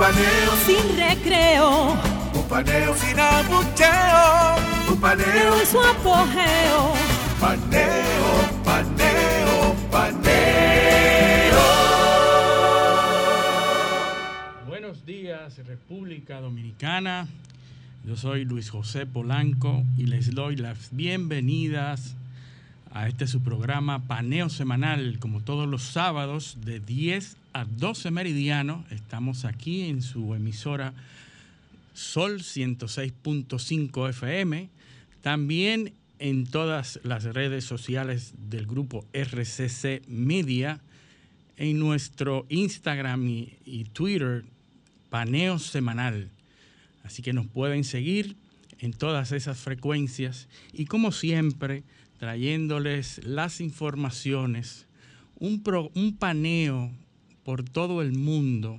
Un paneo sin recreo, un paneo sin abucheo, un paneo en su apogeo. Paneo, paneo, paneo. Buenos días, República Dominicana. Yo soy Luis José Polanco y les doy las bienvenidas a este su programa Paneo Semanal, como todos los sábados de 10 a 12 meridiano. Estamos aquí en su emisora Sol 106.5 FM. También en todas las redes sociales del grupo RCC Media, en nuestro Instagram y, y Twitter, Paneo Semanal. Así que nos pueden seguir en todas esas frecuencias y como siempre, trayéndoles las informaciones, un, pro, un paneo por todo el mundo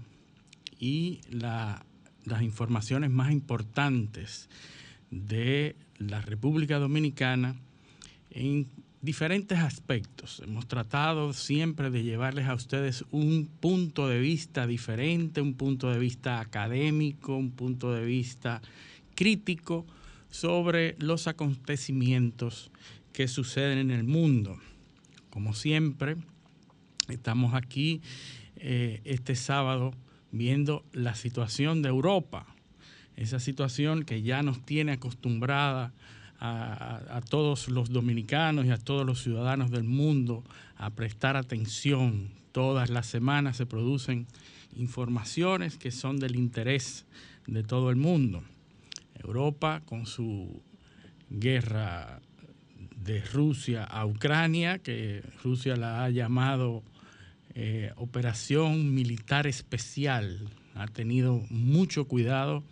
y la, las informaciones más importantes de la República Dominicana en diferentes aspectos. Hemos tratado siempre de llevarles a ustedes un punto de vista diferente, un punto de vista académico, un punto de vista crítico sobre los acontecimientos que suceden en el mundo. Como siempre, estamos aquí eh, este sábado viendo la situación de Europa, esa situación que ya nos tiene acostumbrada a, a, todos los dominicanos y a todos los ciudadanos del mundo a prestar atención. Todas las semanas se producen informaciones que son del interés de todo el mundo. Europa con su guerra de Rusia a Ucrania, que Rusia la ha llamado eh, operación militar especial, ha tenido mucho cuidado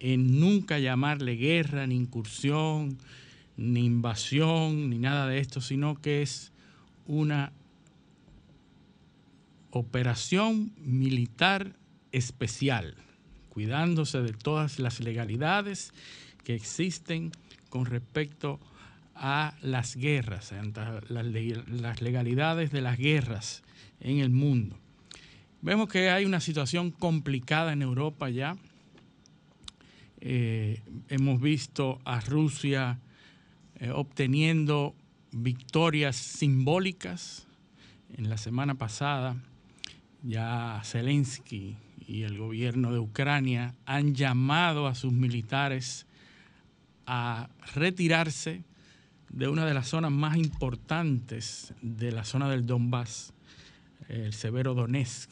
en nunca llamarle guerra, ni incursión, ni invasión, ni nada de esto, sino que es una operación militar especial, cuidándose de todas las legalidades que existen con respecto a las guerras, las legalidades de las guerras en el mundo. Vemos que hay una situación complicada en Europa ya. Eh, hemos visto a Rusia eh, obteniendo victorias simbólicas. En la semana pasada ya Zelensky y el gobierno de Ucrania han llamado a sus militares a retirarse de una de las zonas más importantes de la zona del Donbass, el Severo Donetsk.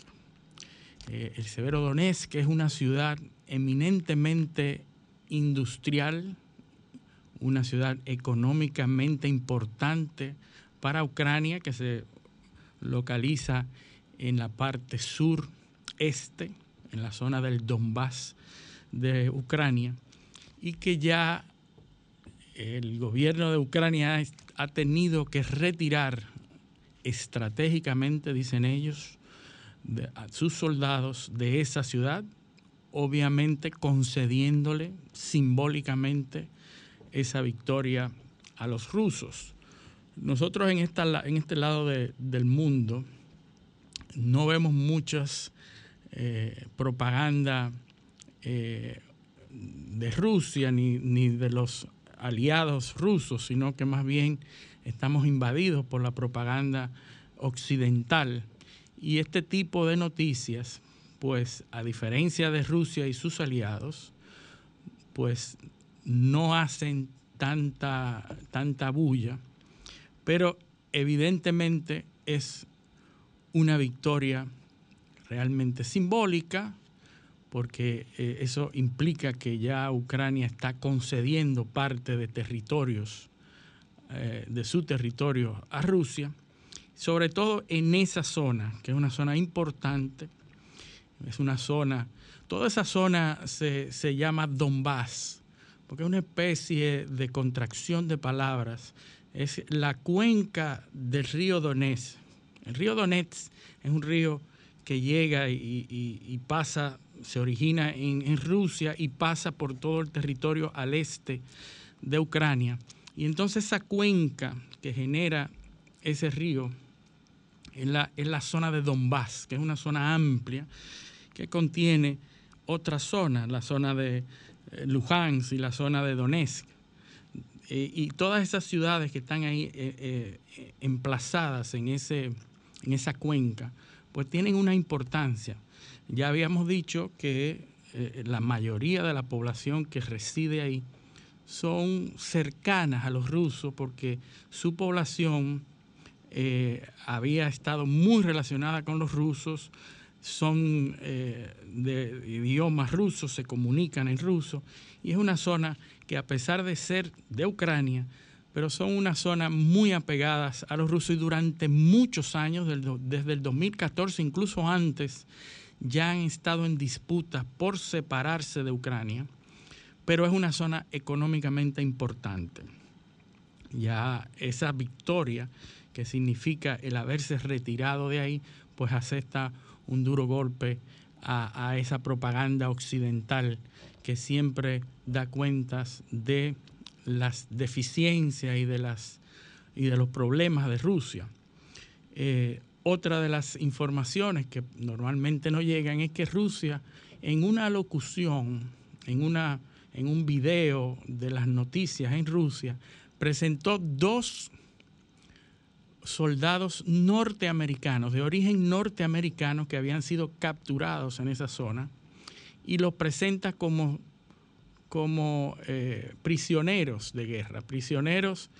Eh, el Severo Donetsk es una ciudad eminentemente industrial, una ciudad económicamente importante para Ucrania que se localiza en la parte sur-este, en la zona del Donbass de Ucrania, y que ya el gobierno de Ucrania ha tenido que retirar estratégicamente, dicen ellos, a sus soldados de esa ciudad, obviamente concediéndole simbólicamente esa victoria a los rusos. Nosotros en, esta, en este lado de, del mundo no vemos muchas eh, propaganda eh, de Rusia ni, ni de los aliados rusos, sino que más bien estamos invadidos por la propaganda occidental. Y este tipo de noticias, pues a diferencia de Rusia y sus aliados, pues no hacen tanta, tanta bulla, pero evidentemente es una victoria realmente simbólica, porque eh, eso implica que ya Ucrania está concediendo parte de territorios, eh, de su territorio a Rusia, sobre todo en esa zona, que es una zona importante, es una zona, toda esa zona se, se llama Donbass, porque es una especie de contracción de palabras. Es la cuenca del río Donetsk. El río Donetsk es un río que llega y, pasa, se origina en, en, Rusia y pasa por todo el territorio al este de Ucrania. Y entonces esa cuenca que genera ese río es la, la zona de Donbass, que es una zona amplia que contiene otras zonas, la zona de eh, Luhansk y la zona de Donetsk. Eh, y todas esas ciudades que están ahí eh, emplazadas en, ese, en esa cuenca, pues tienen una importancia. Ya habíamos dicho que la mayoría de la población que reside ahí son cercanas a los rusos porque su población eh, había estado muy relacionada con los rusos, son eh, de idiomas rusos, se comunican en ruso, y es una zona que a pesar de ser de Ucrania, pero son una zona muy apegadas a los rusos y durante muchos años, desde el 2014, incluso antes, ya han estado en disputas por separarse de Ucrania, pero es una zona económicamente importante. Ya esa victoria que significa el haberse retirado de ahí, pues acepta un duro golpe a, esa propaganda occidental que siempre da cuentas de las deficiencias y de, las, y de los problemas de Rusia. Eh, otra de las informaciones que normalmente no llegan es que Rusia en una locución, en, una, en un video de las noticias en Rusia, presentó dos soldados norteamericanos, de origen norteamericano, que habían sido capturados en esa zona, y los presenta como, como eh, prisioneros de guerra. Prisioneros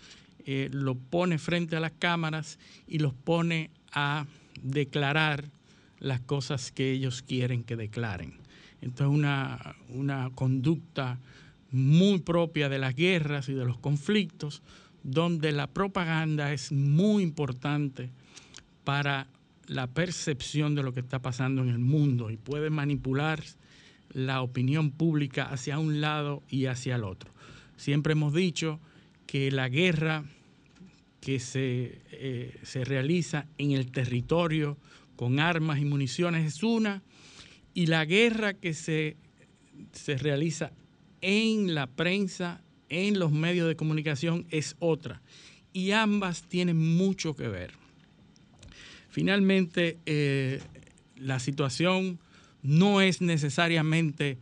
eh, los pone frente a las cámaras y los pone a declarar las cosas que ellos quieren que declaren. Entonces una, una conducta muy propia de las guerras y de los conflictos, donde la propaganda es muy importante para la percepción de lo que está pasando en el mundo y puede manipular la opinión pública hacia un lado y hacia el otro. Siempre hemos dicho que la guerra que se, eh, se realiza en el territorio con armas y municiones es una, y la guerra que se, se realiza en la prensa en los medios de comunicación es otra. Y ambas tienen mucho que ver. Finalmente, eh, la situación no es necesariamente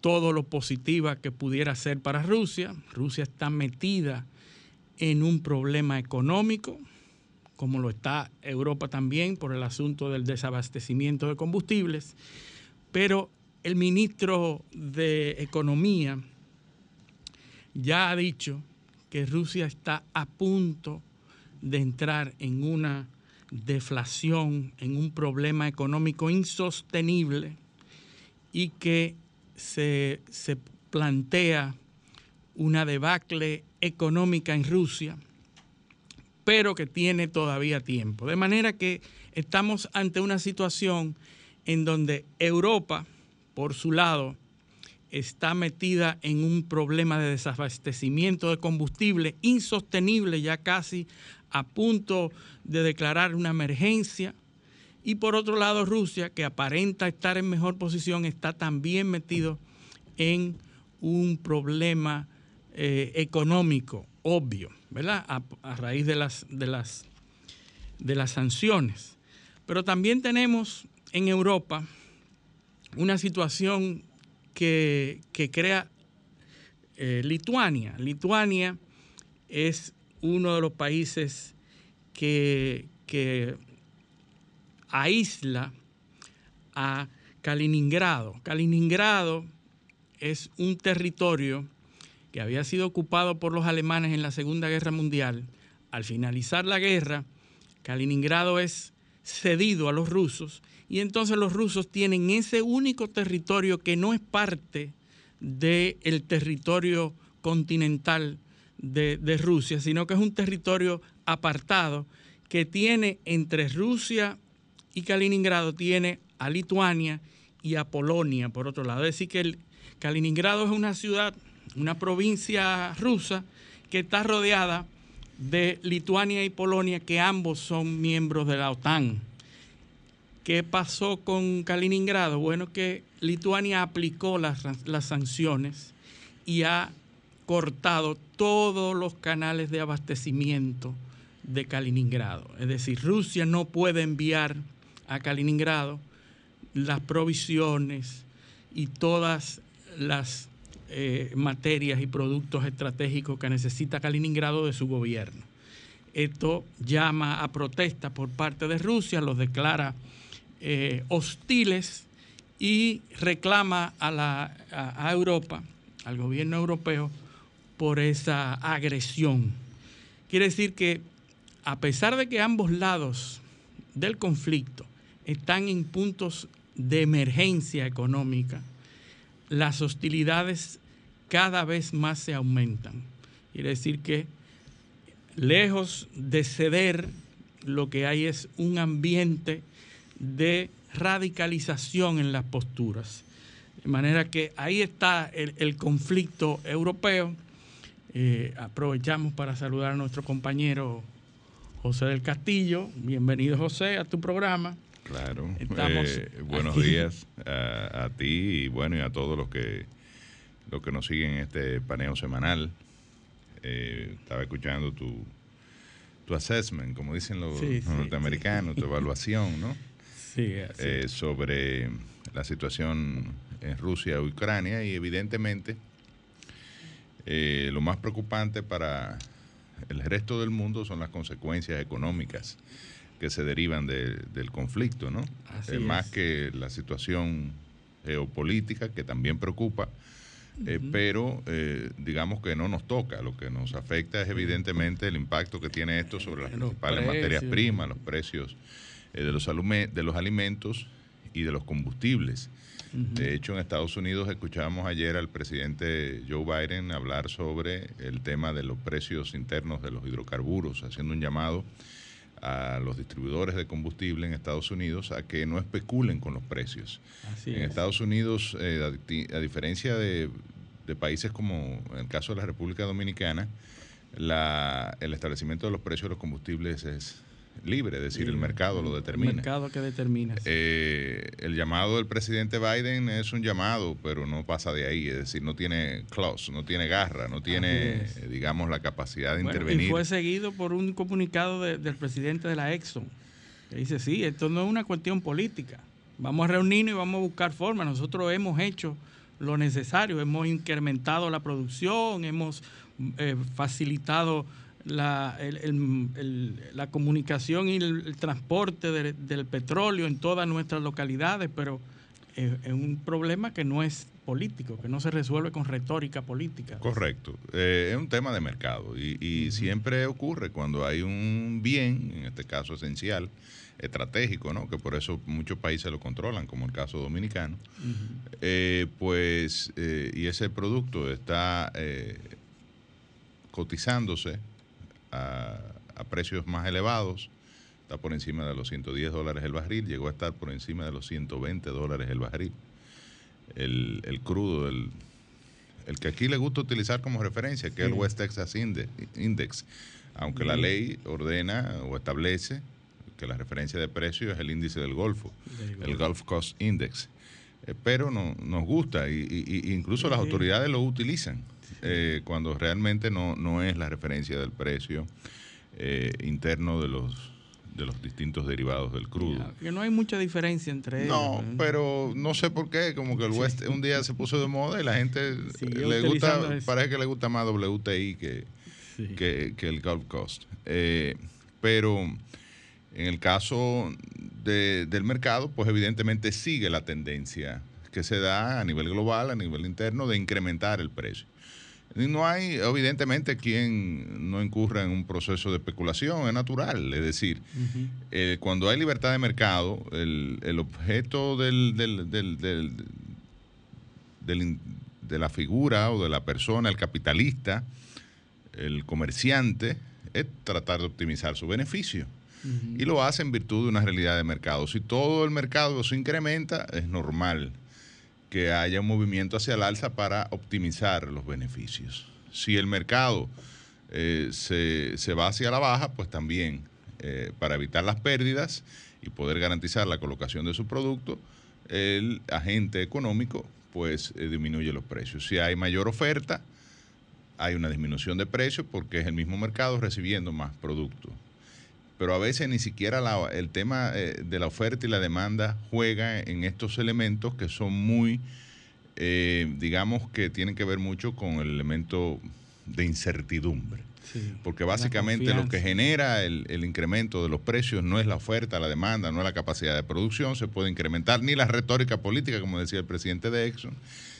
todo lo positiva que pudiera ser para Rusia. Rusia está metida en un problema económico, como lo está Europa también por el asunto del desabastecimiento de combustibles, pero el ministro de Economía ya ha dicho que Rusia está a punto de entrar en una deflación, en un problema económico insostenible y que se, plantea una debacle económica en Rusia, pero que tiene todavía tiempo. De manera que estamos ante una situación en donde Europa, por su lado, está metida en un problema de desabastecimiento de combustible insostenible, ya casi a punto de declarar una emergencia. Y por otro lado, Rusia, que aparenta estar en mejor posición, está también metido en un problema eh, económico obvio, ¿verdad? A, raíz de las, de, las, de las sanciones. Pero también tenemos en Europa una situación que, crea eh, Lituania. Lituania es uno de los países que, que aísla a Kaliningrado. Kaliningrado es un territorio que había sido ocupado por los alemanes en la Segunda Guerra Mundial. Al finalizar la guerra, Kaliningrado es cedido a los rusos y entonces los rusos tienen ese único territorio que no es parte del territorio continental de, Rusia, sino que es un territorio apartado que tiene entre Rusia y Kaliningrado, tiene a Lituania y a Polonia, por otro lado. Es decir, que Kaliningrado es una ciudad, una provincia rusa que está rodeada de Lituania y Polonia, que ambos son miembros de la OTAN. ¿Qué pasó con Kaliningrado? Bueno, que Lituania aplicó las, las sanciones y ha cortado todos los canales de abastecimiento de Kaliningrado. Es decir, Rusia no puede enviar a Kaliningrado las provisiones y todas las eh, materias y productos estratégicos que necesita Kaliningrado de su gobierno. Esto llama a protesta por parte de Rusia, los declara eh, hostiles y reclama a, la, a Europa, al gobierno europeo, por esa agresión. Quiere decir que a pesar de que ambos lados del conflicto están en puntos de emergencia económica, las hostilidades cada vez más se aumentan. Quiere decir que lejos de ceder, lo que hay es un ambiente de radicalización en las posturas. De manera que ahí está el, conflicto europeo. Eh, aprovechamos para saludar a nuestro compañero José del Castillo. Bienvenido José a tu programa. Claro. Eh, buenos días a, a, ti y bueno y a todos los que los que nos siguen en este paneo semanal. Eh, estaba escuchando tu, tu assessment, como dicen los, norteamericanos, tu evaluación, ¿no? Sí, eh, sobre la situación en Rusia y Ucrania y evidentemente eh, lo más preocupante para el resto del mundo son las consecuencias económicas que se derivan del conflicto, ¿no? más que la situación geopolítica que también preocupa, eh, pero eh, digamos que no nos toca. Lo que nos afecta es evidentemente el impacto que tiene esto sobre las principales materias primas, los precios eh, de, los de los alimentos y de los combustibles. De hecho, en Estados Unidos escuchábamos ayer al presidente Joe Biden hablar sobre el tema de los precios internos de los hidrocarburos, haciendo un llamado a los distribuidores de combustible en Estados Unidos a que no especulen con los precios. en Estados Unidos, eh, a, diferencia de, países como en el caso de la República Dominicana, la, el establecimiento de los precios de los combustibles es libre, es decir, el mercado lo determina. El mercado que determina. Eh, el llamado del presidente Biden es un llamado, pero no pasa de ahí, es decir, no tiene clause, no tiene garra, no tiene, digamos, la capacidad de intervenir. Y fue seguido por un comunicado del presidente de la Exxon, que dice, sí, esto no es una cuestión política, vamos a reunirnos y vamos a buscar formas, nosotros hemos hecho lo necesario, hemos incrementado la producción, hemos eh, facilitado la, la comunicación y el, transporte del petróleo en todas nuestras localidades, pero es, un problema que no es político, que no se resuelve con retórica política. Correcto, eh, es un tema de mercado y, siempre ocurre cuando hay un bien, en este caso esencial, estratégico, ¿no? que por eso muchos países lo controlan, como el caso dominicano, eh, pues, eh, y ese producto está cotizándose a, precios más elevados, está por encima de los 110 dólares el barril, llegó a estar por encima de los 120 dólares el barril. El, crudo, el, el, que aquí le gusta utilizar como referencia, que es el West Texas Index, aunque la ley ordena o establece que la referencia de precio es el índice del Golfo, el Gulf Coast Index. Eh, pero no, nos gusta y, incluso las autoridades lo utilizan eh, cuando realmente no, no es la referencia del precio eh, interno de los de los distintos derivados del crudo. que no hay mucha diferencia entre ellos. No, pero no sé por qué, como que el West un día se puso de moda y la gente le gusta, parece que le gusta más WTI que, que, el Gulf Coast. Eh, pero en el caso del mercado, pues evidentemente sigue la tendencia que se da a nivel global, a nivel interno, de incrementar el precio. No hay, evidentemente, quien no incurra en un proceso de especulación, es natural. Es decir, eh, cuando hay libertad de mercado, el, objeto del, de la figura o de la persona, el capitalista, el comerciante, es tratar de optimizar su beneficio. y lo hace en virtud de una realidad de mercado. Si todo el mercado se incrementa, es normal que haya un movimiento hacia el alza para optimizar los beneficios. Si el mercado eh, se, se, va hacia la baja, pues también eh, para evitar las pérdidas y poder garantizar la colocación de su producto, el agente económico pues eh, disminuye los precios. Si hay mayor oferta, hay una disminución de precios porque es el mismo mercado recibiendo más productos. Pero a veces ni siquiera el tema de la oferta y la demanda juega en estos elementos que son muy, digamos que tienen que ver mucho con el elemento de incertidumbre. porque básicamente lo que genera el, incremento de los precios no es la oferta, la demanda, no es la capacidad de producción, se puede incrementar ni la retórica política, como decía el presidente de Exxon,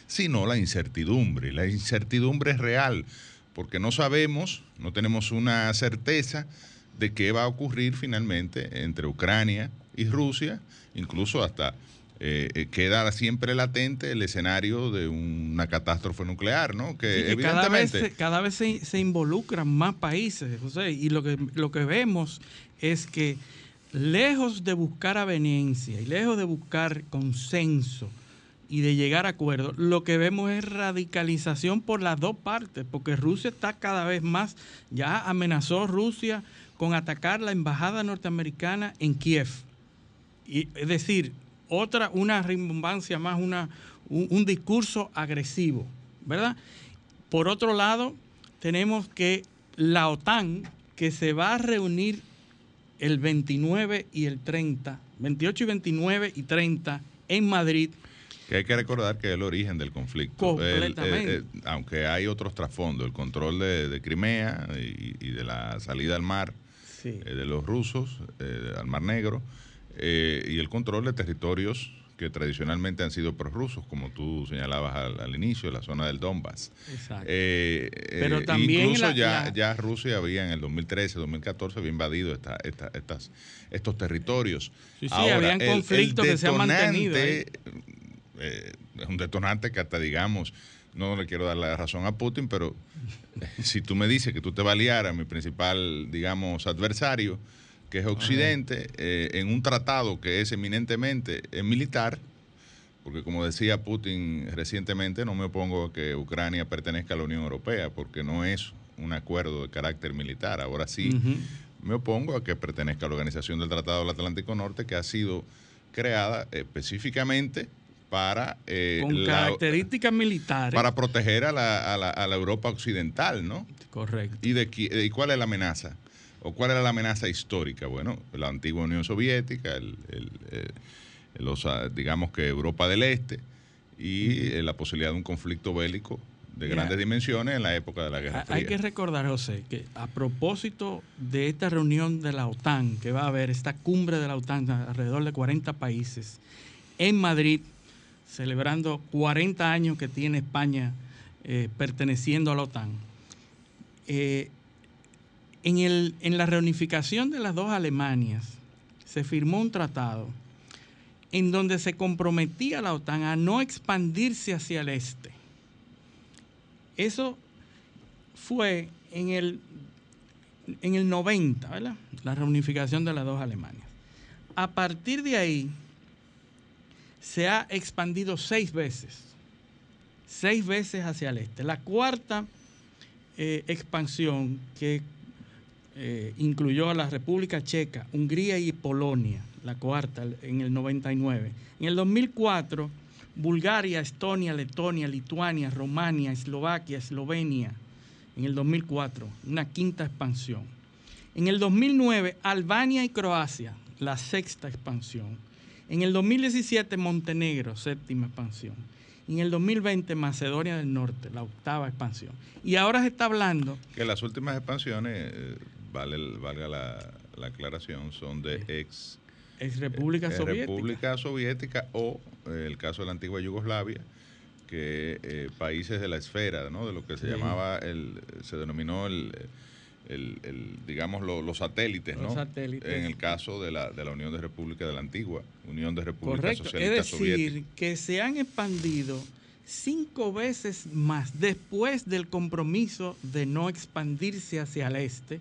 sino la incertidumbre. La incertidumbre es real, porque no sabemos, no tenemos una certeza de qué va a ocurrir finalmente entre Ucrania y Rusia, incluso hasta eh, eh, queda siempre latente el escenario de una catástrofe nuclear, ¿no? Que, evidentemente... Cada vez, se, involucran más países, José, y lo que, lo que vemos es que lejos de buscar aveniencia y lejos de buscar consenso y de llegar a acuerdos, lo que vemos es radicalización por las dos partes, porque Rusia está cada vez más, ya amenazó Rusia con atacar la embajada norteamericana en Kiev. Y, es decir, otra, una rimbombancia más, una, un, discurso agresivo, ¿verdad? Por otro lado, tenemos que la OTAN, que se va a reunir el 29 y el 30, 28 y 29 y 30 en Madrid. Que hay que recordar que es el origen del conflicto. Completamente. Eh, aunque hay otros trasfondos, el control de, Crimea y, de la salida al mar eh, de los rusos, eh, al Mar Negro, eh, y el control de territorios que tradicionalmente han sido prorrusos, como tú señalabas al, inicio, la zona del Donbass. Exacto. Pero también incluso ya, ya Rusia había en el 2013, 2014 había invadido esta, estas, estos territorios. Sí, sí, habían conflictos que se han mantenido. es un detonante que hasta digamos, no le quiero dar la razón a Putin, pero si tú me dices que tú te a mi principal, digamos, adversario, que es Occidente, eh, en un tratado que es eminentemente eh, militar, porque como decía Putin recientemente, no me opongo a que Ucrania pertenezca a la Unión Europea, porque no es un acuerdo de carácter militar. Ahora sí, me opongo a que pertenezca a la Organización del Tratado del Atlántico Norte, que ha sido creada específicamente para... Eh, Con características militares. Para proteger a la, a la, Europa occidental, ¿no? Correcto. ¿Y, de, ¿Y cuál es la amenaza? ¿O cuál era la amenaza histórica? Bueno, la antigua Unión Soviética, el, los, ah, digamos que Europa del Este y eh, la posibilidad de un conflicto bélico de grandes dimensiones en la época de la Guerra Fría. Hay que recordar, José, que a propósito de esta reunión de la OTAN, que va a haber esta cumbre de la OTAN, alrededor de 40 países, en Madrid, celebrando 40 años que tiene España eh, perteneciendo a la OTAN, eh, en, el, en la reunificación de las dos Alemanias se firmó un tratado en donde se comprometía la OTAN a no expandirse hacia el este. Eso fue en el, en el 90, ¿verdad? La reunificación de las dos Alemanias. A partir de ahí se ha expandido seis veces, seis veces hacia el este. La cuarta eh, expansión que eh, incluyó a la República Checa, Hungría y Polonia, la cuarta en el 99. En el 2004, Bulgaria, Estonia, Letonia, Lituania, Romania, Eslovaquia, Eslovenia. En el 2004, una quinta expansión. En el 2009, Albania y Croacia, la sexta expansión. En el 2017, Montenegro, séptima expansión. En el 2020, Macedonia del Norte, la octava expansión. Y ahora se está hablando... Que las últimas expansiones eh, vale, valga la, aclaración, son de ex, ex República eh, Soviética. República Soviética o eh, el caso de la antigua Yugoslavia, que países de la esfera, ¿no? de lo que se llamaba, el, se denominó el, el, digamos, los satélites, ¿no? En el caso de la, de la Unión de República de la antigua, Unión de República Socialista es decir, que se han expandido cinco veces más después del compromiso de no expandirse hacia el este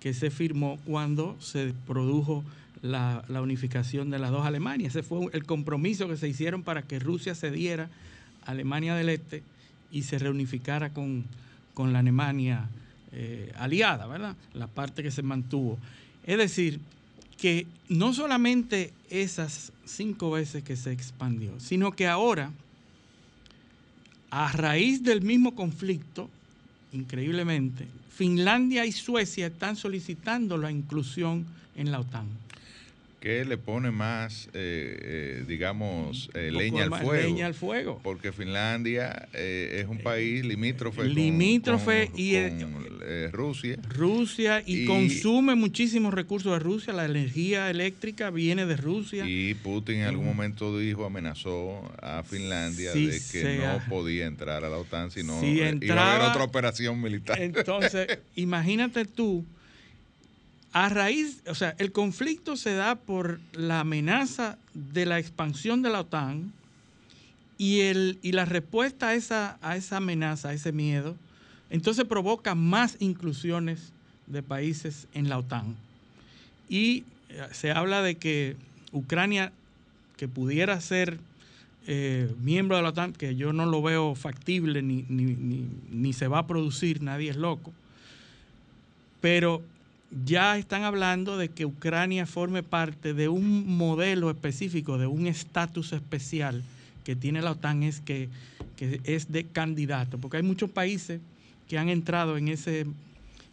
que se firmó cuando se produjo la, la, unificación de las dos Alemanias. Ese fue el compromiso que se hicieron para que Rusia cediera a Alemania del Este y se reunificara con, con la Alemania eh, aliada, ¿verdad? La parte que se mantuvo. Es decir, que no solamente esas cinco veces que se expandió, sino que ahora, a raíz del mismo conflicto, increíblemente, Finlandia y Suecia están solicitando la inclusión en la OTAN. ¿Qué le pone más, eh, eh, digamos, eh, leña, al fuego? leña al fuego? Porque Finlandia es un país limítrofe, limítrofe con, y Rusia. Rusia y, y, consume muchísimos recursos de Rusia. La energía eléctrica viene de Rusia. Y Putin en algún momento dijo, amenazó a Finlandia de que sea, no podía entrar a la OTAN, sino si iba entraba, a haber otra operación militar. Entonces, imagínate tú a raíz, o sea, el conflicto se da por la amenaza de la expansión de la OTAN y, el, y la respuesta a esa, a esa amenaza, a ese miedo, entonces provoca más inclusiones de países en la OTAN. Y se habla de que Ucrania, que pudiera ser eh, miembro de la OTAN, que yo no lo veo factible ni, ni, ni se va a producir, nadie es loco, pero ya están hablando de que Ucrania forme parte de un modelo específico, de un estatus especial que tiene la OTAN, es que, es de candidato, porque hay muchos países que han entrado en ese,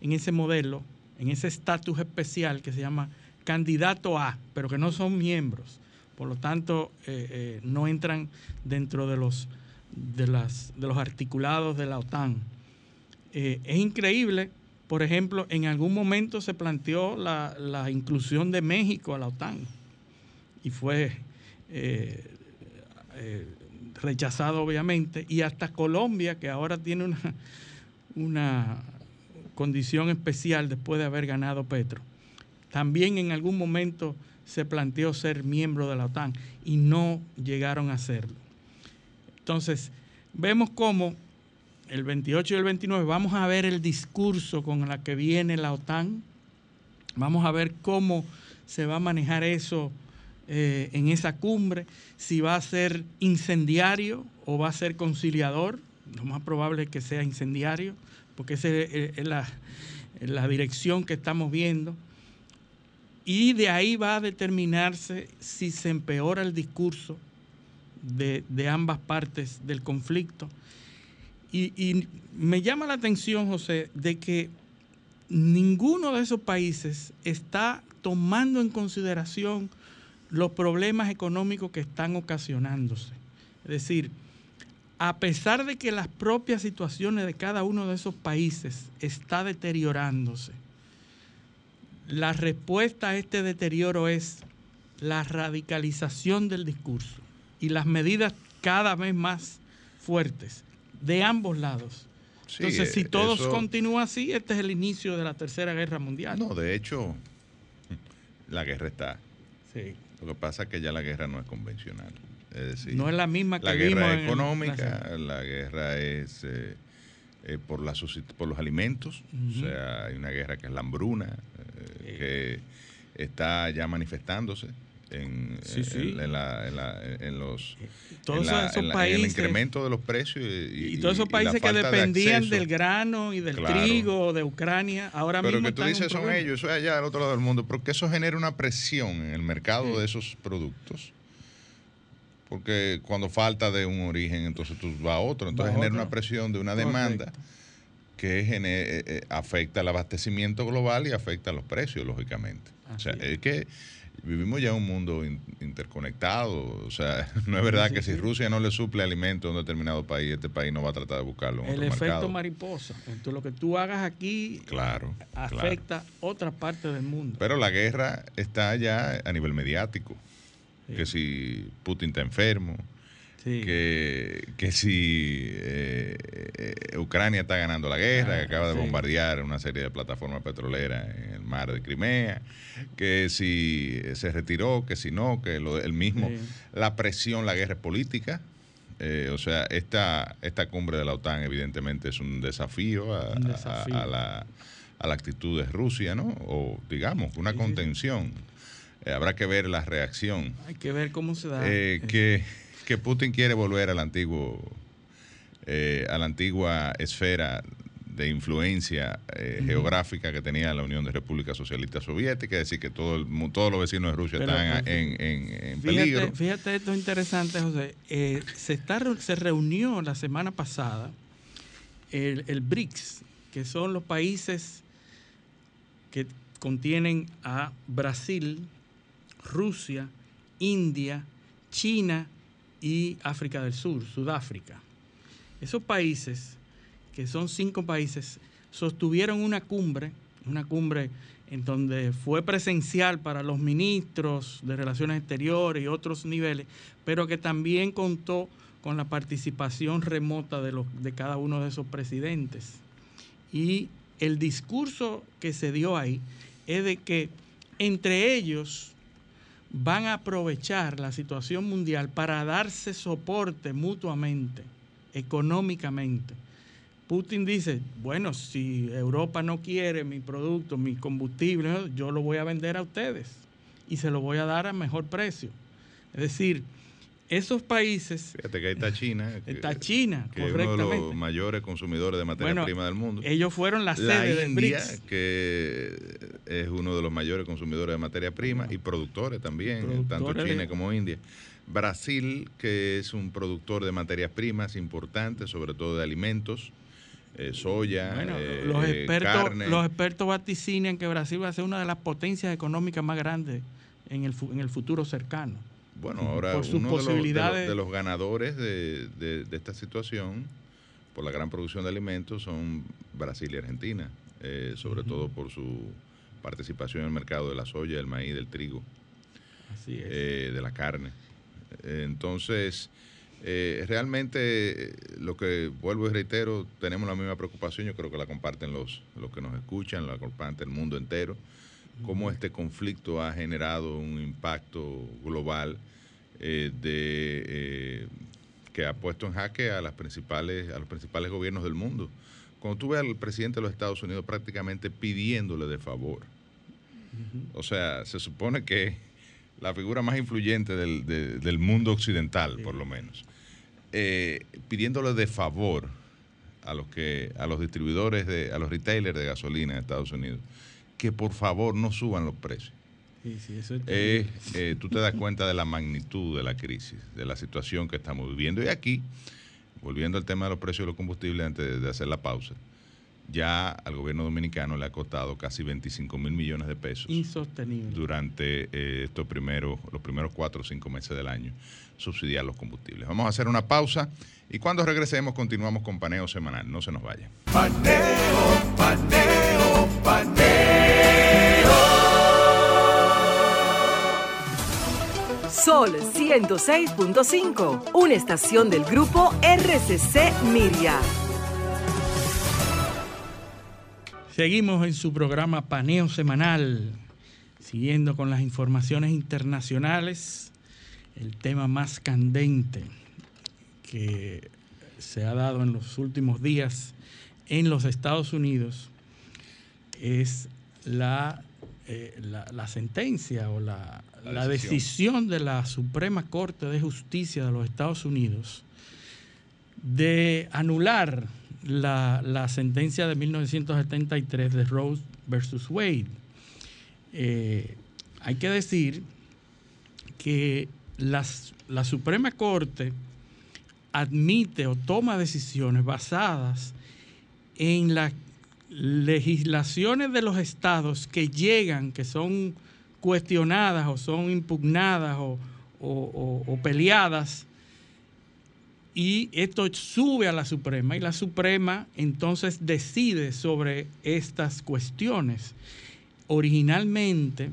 en ese modelo, en ese estatus especial que se llama candidato A, pero que no son miembros. Por lo tanto, eh, eh, no entran dentro de los, de, las, de los articulados de la OTAN. Eh, es increíble por ejemplo, en algún momento se planteó la, inclusión de México a la OTAN y fue eh, eh, rechazado obviamente, y hasta Colombia, que ahora tiene una, una condición especial después de haber ganado Petro, también en algún momento se planteó ser miembro de la OTAN y no llegaron a serlo. Entonces, vemos cómo el 28 y el 29 vamos a ver el discurso con el que viene la OTAN, vamos a ver cómo se va a manejar eso eh, en esa cumbre, si va a ser incendiario o va a ser conciliador, lo más probable es que sea incendiario, porque esa es la, la dirección que estamos viendo. Y de ahí va a determinarse si se empeora el discurso de, de ambas partes del conflicto y, me llama la atención, José, de que ninguno de esos países está tomando en consideración los problemas económicos que están ocasionándose. Es decir, a pesar de que las propias situaciones de cada uno de esos países está deteriorándose, la respuesta a este deterioro es la radicalización del discurso y las medidas cada vez más fuertes de ambos lados. Sí, Entonces, si eh, todo eso... continúa así, este es el inicio de la Tercera Guerra Mundial. No, de hecho, la guerra está. Sí. Lo que pasa es que ya la guerra no es convencional. Es decir, no es la misma que la guerra es económica, el... la guerra es eh, eh, por, la, por los alimentos, uh -huh. o sea, hay una guerra que es la hambruna, eh, que está ya manifestándose en, sí, sí. en, en, la, en, la, en los todos la, esos países el incremento de los precios y, y todos esos países que dependían de del grano y del claro. trigo de Ucrania ahora pero mismo que tú dices son ellos eso es allá al otro lado del mundo porque eso genera una presión en el mercado sí. de esos productos porque cuando falta de un origen entonces tú vas a otro entonces genera otro. una presión de una demanda que genera, eh, eh, afecta el abastecimiento global y afecta los precios lógicamente Así o sea es que vivimos ya en un mundo in, interconectado. O sea, no es verdad sí, sí, que si Rusia no le suple alimento a un determinado país, este país no va a tratar de buscarlo en El otro efecto mercado. mariposa. Entonces, lo que tú hagas aquí claro, afecta claro. otra parte del mundo. Pero la guerra está ya a nivel mediático. Sí. Que si Putin está enfermo, Sí. Que, que, si eh, eh, Ucrania está ganando la guerra, ah, que acaba de sí. bombardear una serie de plataformas petroleras en el mar de Crimea, que si se retiró, que si no, que lo, el mismo, sí. la presión, la guerra política. Eh, o sea, esta, esta cumbre de la OTAN evidentemente es un desafío a, un desafío. a, a la a la actitud de Rusia, ¿no? O digamos, una contención. Eh, habrá que ver la reacción. Hay que ver cómo se da. Eh, que, que, Putin quiere volver al antiguo, eh, a la antigua esfera de influencia geográfica que tenía la Unión de Repúblicas Socialistas Soviéticas, es decir, que todo el, todos los vecinos de Rusia están en, en, peligro. Fíjate, esto es interesante, José. se, está, se reunió la semana pasada el, el BRICS, que son los países que contienen a Brasil, Rusia, India, China y África del Sur, Sudáfrica. Esos países, que son cinco países, sostuvieron una cumbre, una cumbre en donde fue presencial para los ministros de Relaciones Exteriores y otros niveles, pero que también contó con la participación remota de, los, de cada uno de esos presidentes. Y el discurso que se dio ahí es de que entre ellos van a aprovechar la situación mundial para darse soporte mutuamente, económicamente. Putin dice, bueno, si Europa no quiere mi producto, mi combustible, yo lo voy a vender a ustedes y se lo voy a dar a mejor precio. Es decir, esos países. Fíjate que ahí está China. Está China, que Es uno de los mayores consumidores de materia prima del mundo. Ellos fueron la, sede del BRICS. que es uno de los mayores consumidores de materia prima y productores también, tanto China como India. Brasil, que es un productor de materias primas importantes, sobre todo de alimentos. Eh, soya, eh, los expertos, Los expertos vaticinian que Brasil va a ser una de las potencias económicas más grandes en el, en el futuro cercano. Bueno, ahora uno de los, ganadores de, esta situación por la gran producción de alimentos son Brasil y Argentina, eh, sobre todo por su participación en el mercado de la soya, del maíz, del trigo, eh, de la carne. entonces, eh, realmente lo que vuelvo y reitero, tenemos la misma preocupación, yo creo que la comparten los, los que nos escuchan, la comparte el mundo entero cómo este conflicto ha generado un impacto global eh, de, eh, que ha puesto en jaque a, las principales, a los principales gobiernos del mundo. Cuando tú ves al presidente de los Estados Unidos prácticamente pidiéndole de favor, o sea, se supone que la figura más influyente del, mundo occidental, por lo menos, eh, pidiéndole de favor a los que a los distribuidores de a los retailers de gasolina en Estados Unidos que por favor no suban los precios. Sí, sí, eso es eh, eh, tú te das cuenta de la magnitud de la crisis, de la situación que estamos viviendo. Y aquí, volviendo al tema de los precios de los combustibles antes de hacer la pausa, ya al gobierno dominicano le ha costado casi 25 mil millones de pesos. Insostenible. Durante eh, estos primeros, los primeros cuatro o cinco meses del año, subsidiar los combustibles. Vamos a hacer una pausa y cuando regresemos continuamos con paneo semanal. No se nos vaya. Paneo, paneo, paneo. Sol 106.5, una estación del grupo RCC Miria. Seguimos en su programa Paneo Semanal, siguiendo con las informaciones internacionales, el tema más candente que se ha dado en los últimos días en los Estados Unidos es la, eh, la sentencia o la, la, decisión. de la Suprema Corte de Justicia de los Estados Unidos de anular la, sentencia de 1973 de Rose versus Wade. Eh, hay que decir que la Suprema Corte admite o toma decisiones basadas en las legislaciones de los estados que llegan, que son cuestionadas o son impugnadas o, peleadas y esto sube a la Suprema y la Suprema entonces decide sobre estas cuestiones. Originalmente,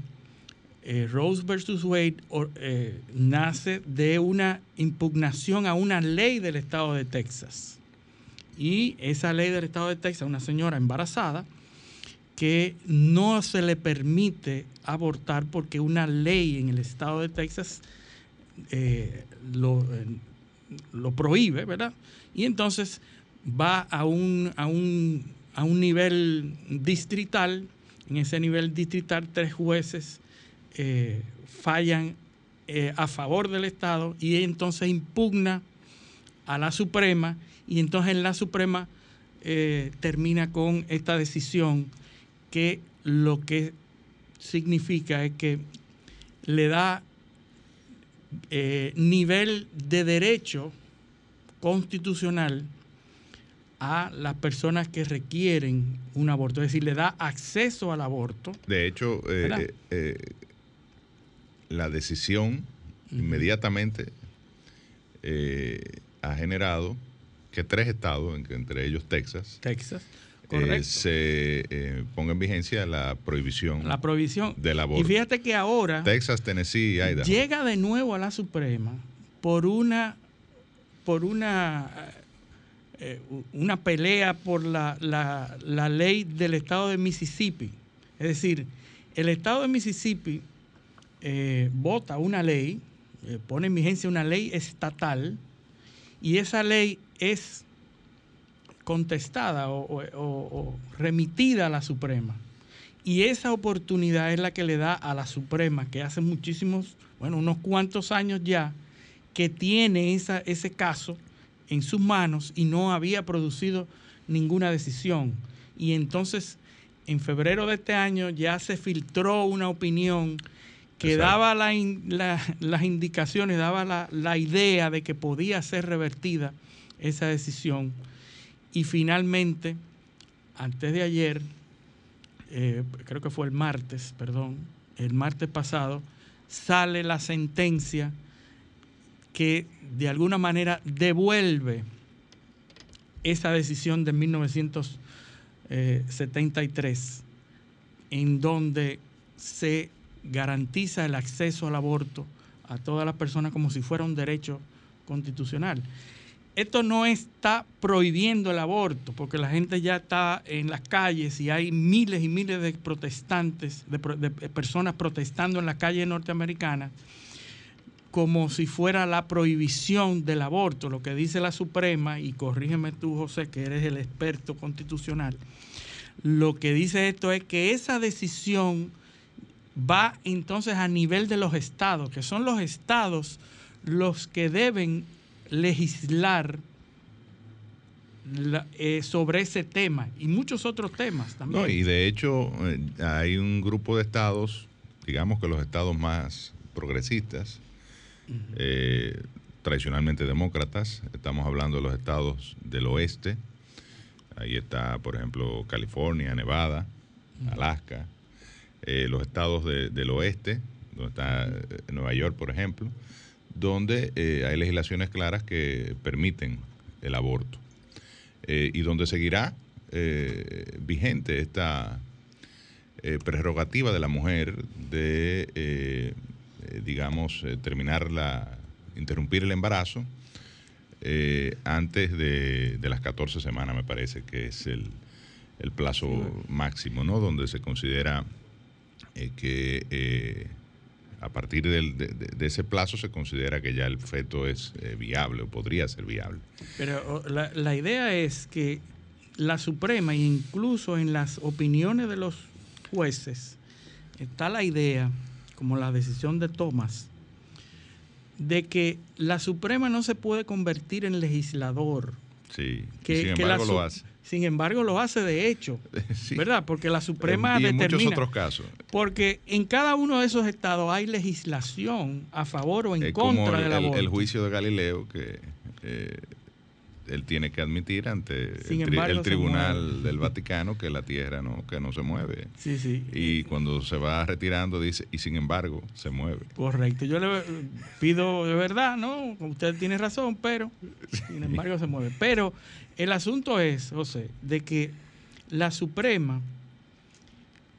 eh, Rose versus Wade eh, nace de una impugnación a una ley del estado de Texas. Y esa ley del estado de Texas, una señora embarazada, que no se le permite abortar porque una ley en el estado de Texas eh, lo, eh, lo, prohíbe, ¿verdad? Y entonces va a un, a a un nivel distrital. En ese nivel distrital, tres jueces eh, fallan a favor del Estado y entonces impugna a la Suprema y entonces en la Suprema termina con esta decisión que lo que significa es que le da nivel de derecho constitucional a las personas que requieren un aborto, es decir, le da acceso al aborto. De hecho, eh, eh, la decisión inmediatamente eh, ha generado que tres estados, entre ellos Texas, Texas se ponga en vigencia la prohibición, la prohibición del aborto. Y fíjate que ahora Texas, Tennessee, Idaho. llega de nuevo a la Suprema por una por una eh, una pelea por la, la, ley del estado de Mississippi. Es decir, el estado de Mississippi eh, vota una ley, eh, pone en vigencia una ley estatal, y esa ley es contestada o, remitida a la Suprema. Y esa oportunidad es la que le da a la Suprema, que hace muchísimos, bueno, unos cuantos años ya, que tiene esa, ese caso en sus manos y no había producido ninguna decisión. Y entonces, en febrero de este año ya se filtró una opinión que daba las indicaciones, daba la, idea de que podía ser revertida esa decisión. Y finalmente, antes de ayer, eh, creo que fue el martes, perdón, el martes pasado, sale la sentencia que de alguna manera devuelve esa decisión de 1973, en donde se garantiza el acceso al aborto a todas las personas como si fuera un derecho constitucional. Esto no está prohibiendo el aborto, porque la gente ya está en las calles y hay miles y miles de protestantes, de, personas protestando en las calles norteamericanas como si fuera la prohibición del aborto, lo que dice la Suprema, y corrígeme tú, José, que eres el experto constitucional, lo que dice esto es que esa decisión va entonces a nivel de los estados, que son los estados los que deben legislar eh, sobre ese tema y muchos otros temas también. No, y de hecho eh, hay un grupo de estados, digamos que los estados más progresistas, eh, tradicionalmente demócratas. Estamos hablando de los estados del oeste. Ahí está, por ejemplo, California, Nevada, Alaska. Los estados del oeste, donde está Nueva York, por ejemplo, donde hay legislaciones claras que permiten el aborto. y donde seguirá vigente esta prerrogativa de la mujer de eh, digamos, eh, terminar la, interrumpir el embarazo eh, antes de, las 14 semanas, me parece que es el, plazo máximo, ¿no? Donde se considera que a partir de, ese plazo se considera que ya el feto es viable o podría ser viable. Pero la, la, idea es que la Suprema, incluso en las opiniones de los jueces, está la idea como la decisión de Thomas, de que la Suprema no se puede convertir en legislador. Sí, sin embargo lo hace. Sin embargo lo hace de hecho, ¿verdad? Porque la Suprema y en muchos otros casos. Porque en cada uno de esos estados hay legislación a favor o en contra del aborto. El, juicio de Galileo que eh, él tiene que admitir ante el, tribunal del Vaticano que la tierra no que no se mueve. Sí, sí. Y cuando se va retirando dice y sin embargo se mueve. Correcto. Yo le pido de verdad, ¿no? Usted tiene razón, pero sin embargo se mueve. Pero el asunto es, José, de que la Suprema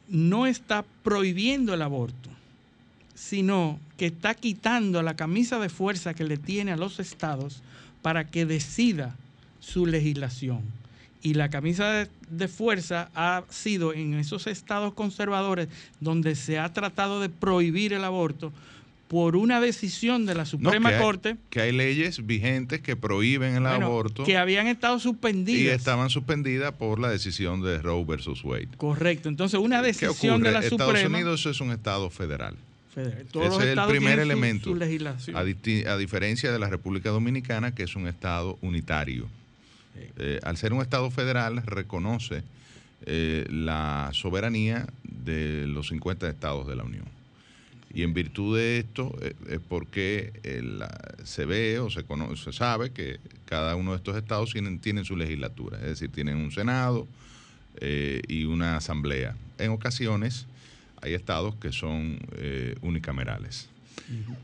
no está prohibiendo el aborto, sino que está quitando la camisa de fuerza que le tiene a los estados para que decida su legislación. Y la camisa de, fuerza ha sido en esos estados conservadores donde se ha tratado de prohibir el aborto, por una decisión de la No, Suprema que hay- Corte que hay leyes vigentes que prohíben el bueno, aborto que habían estado y suspendidas. estaban suspendidas por la decisión de Roe versus Wade. Correcto. Entonces, una ¿Qué decisión de la Estados Suprema. Unidos es un estado federal. Federal. Todos los Ese es el estados primer su- elemento. Su, legislación. A diferencia de la República Dominicana, que es un estado unitario. Eh, al ser un estado federal, reconoce eh, la soberanía de los 50 estados de la Unión. Y en virtud de esto eh, es porque la- se ve o se, sabe que cada uno de estos estados tienen, tienen su legislatura, es decir, tienen un Senado y una asamblea. En ocasiones hay estados que son unicamerales.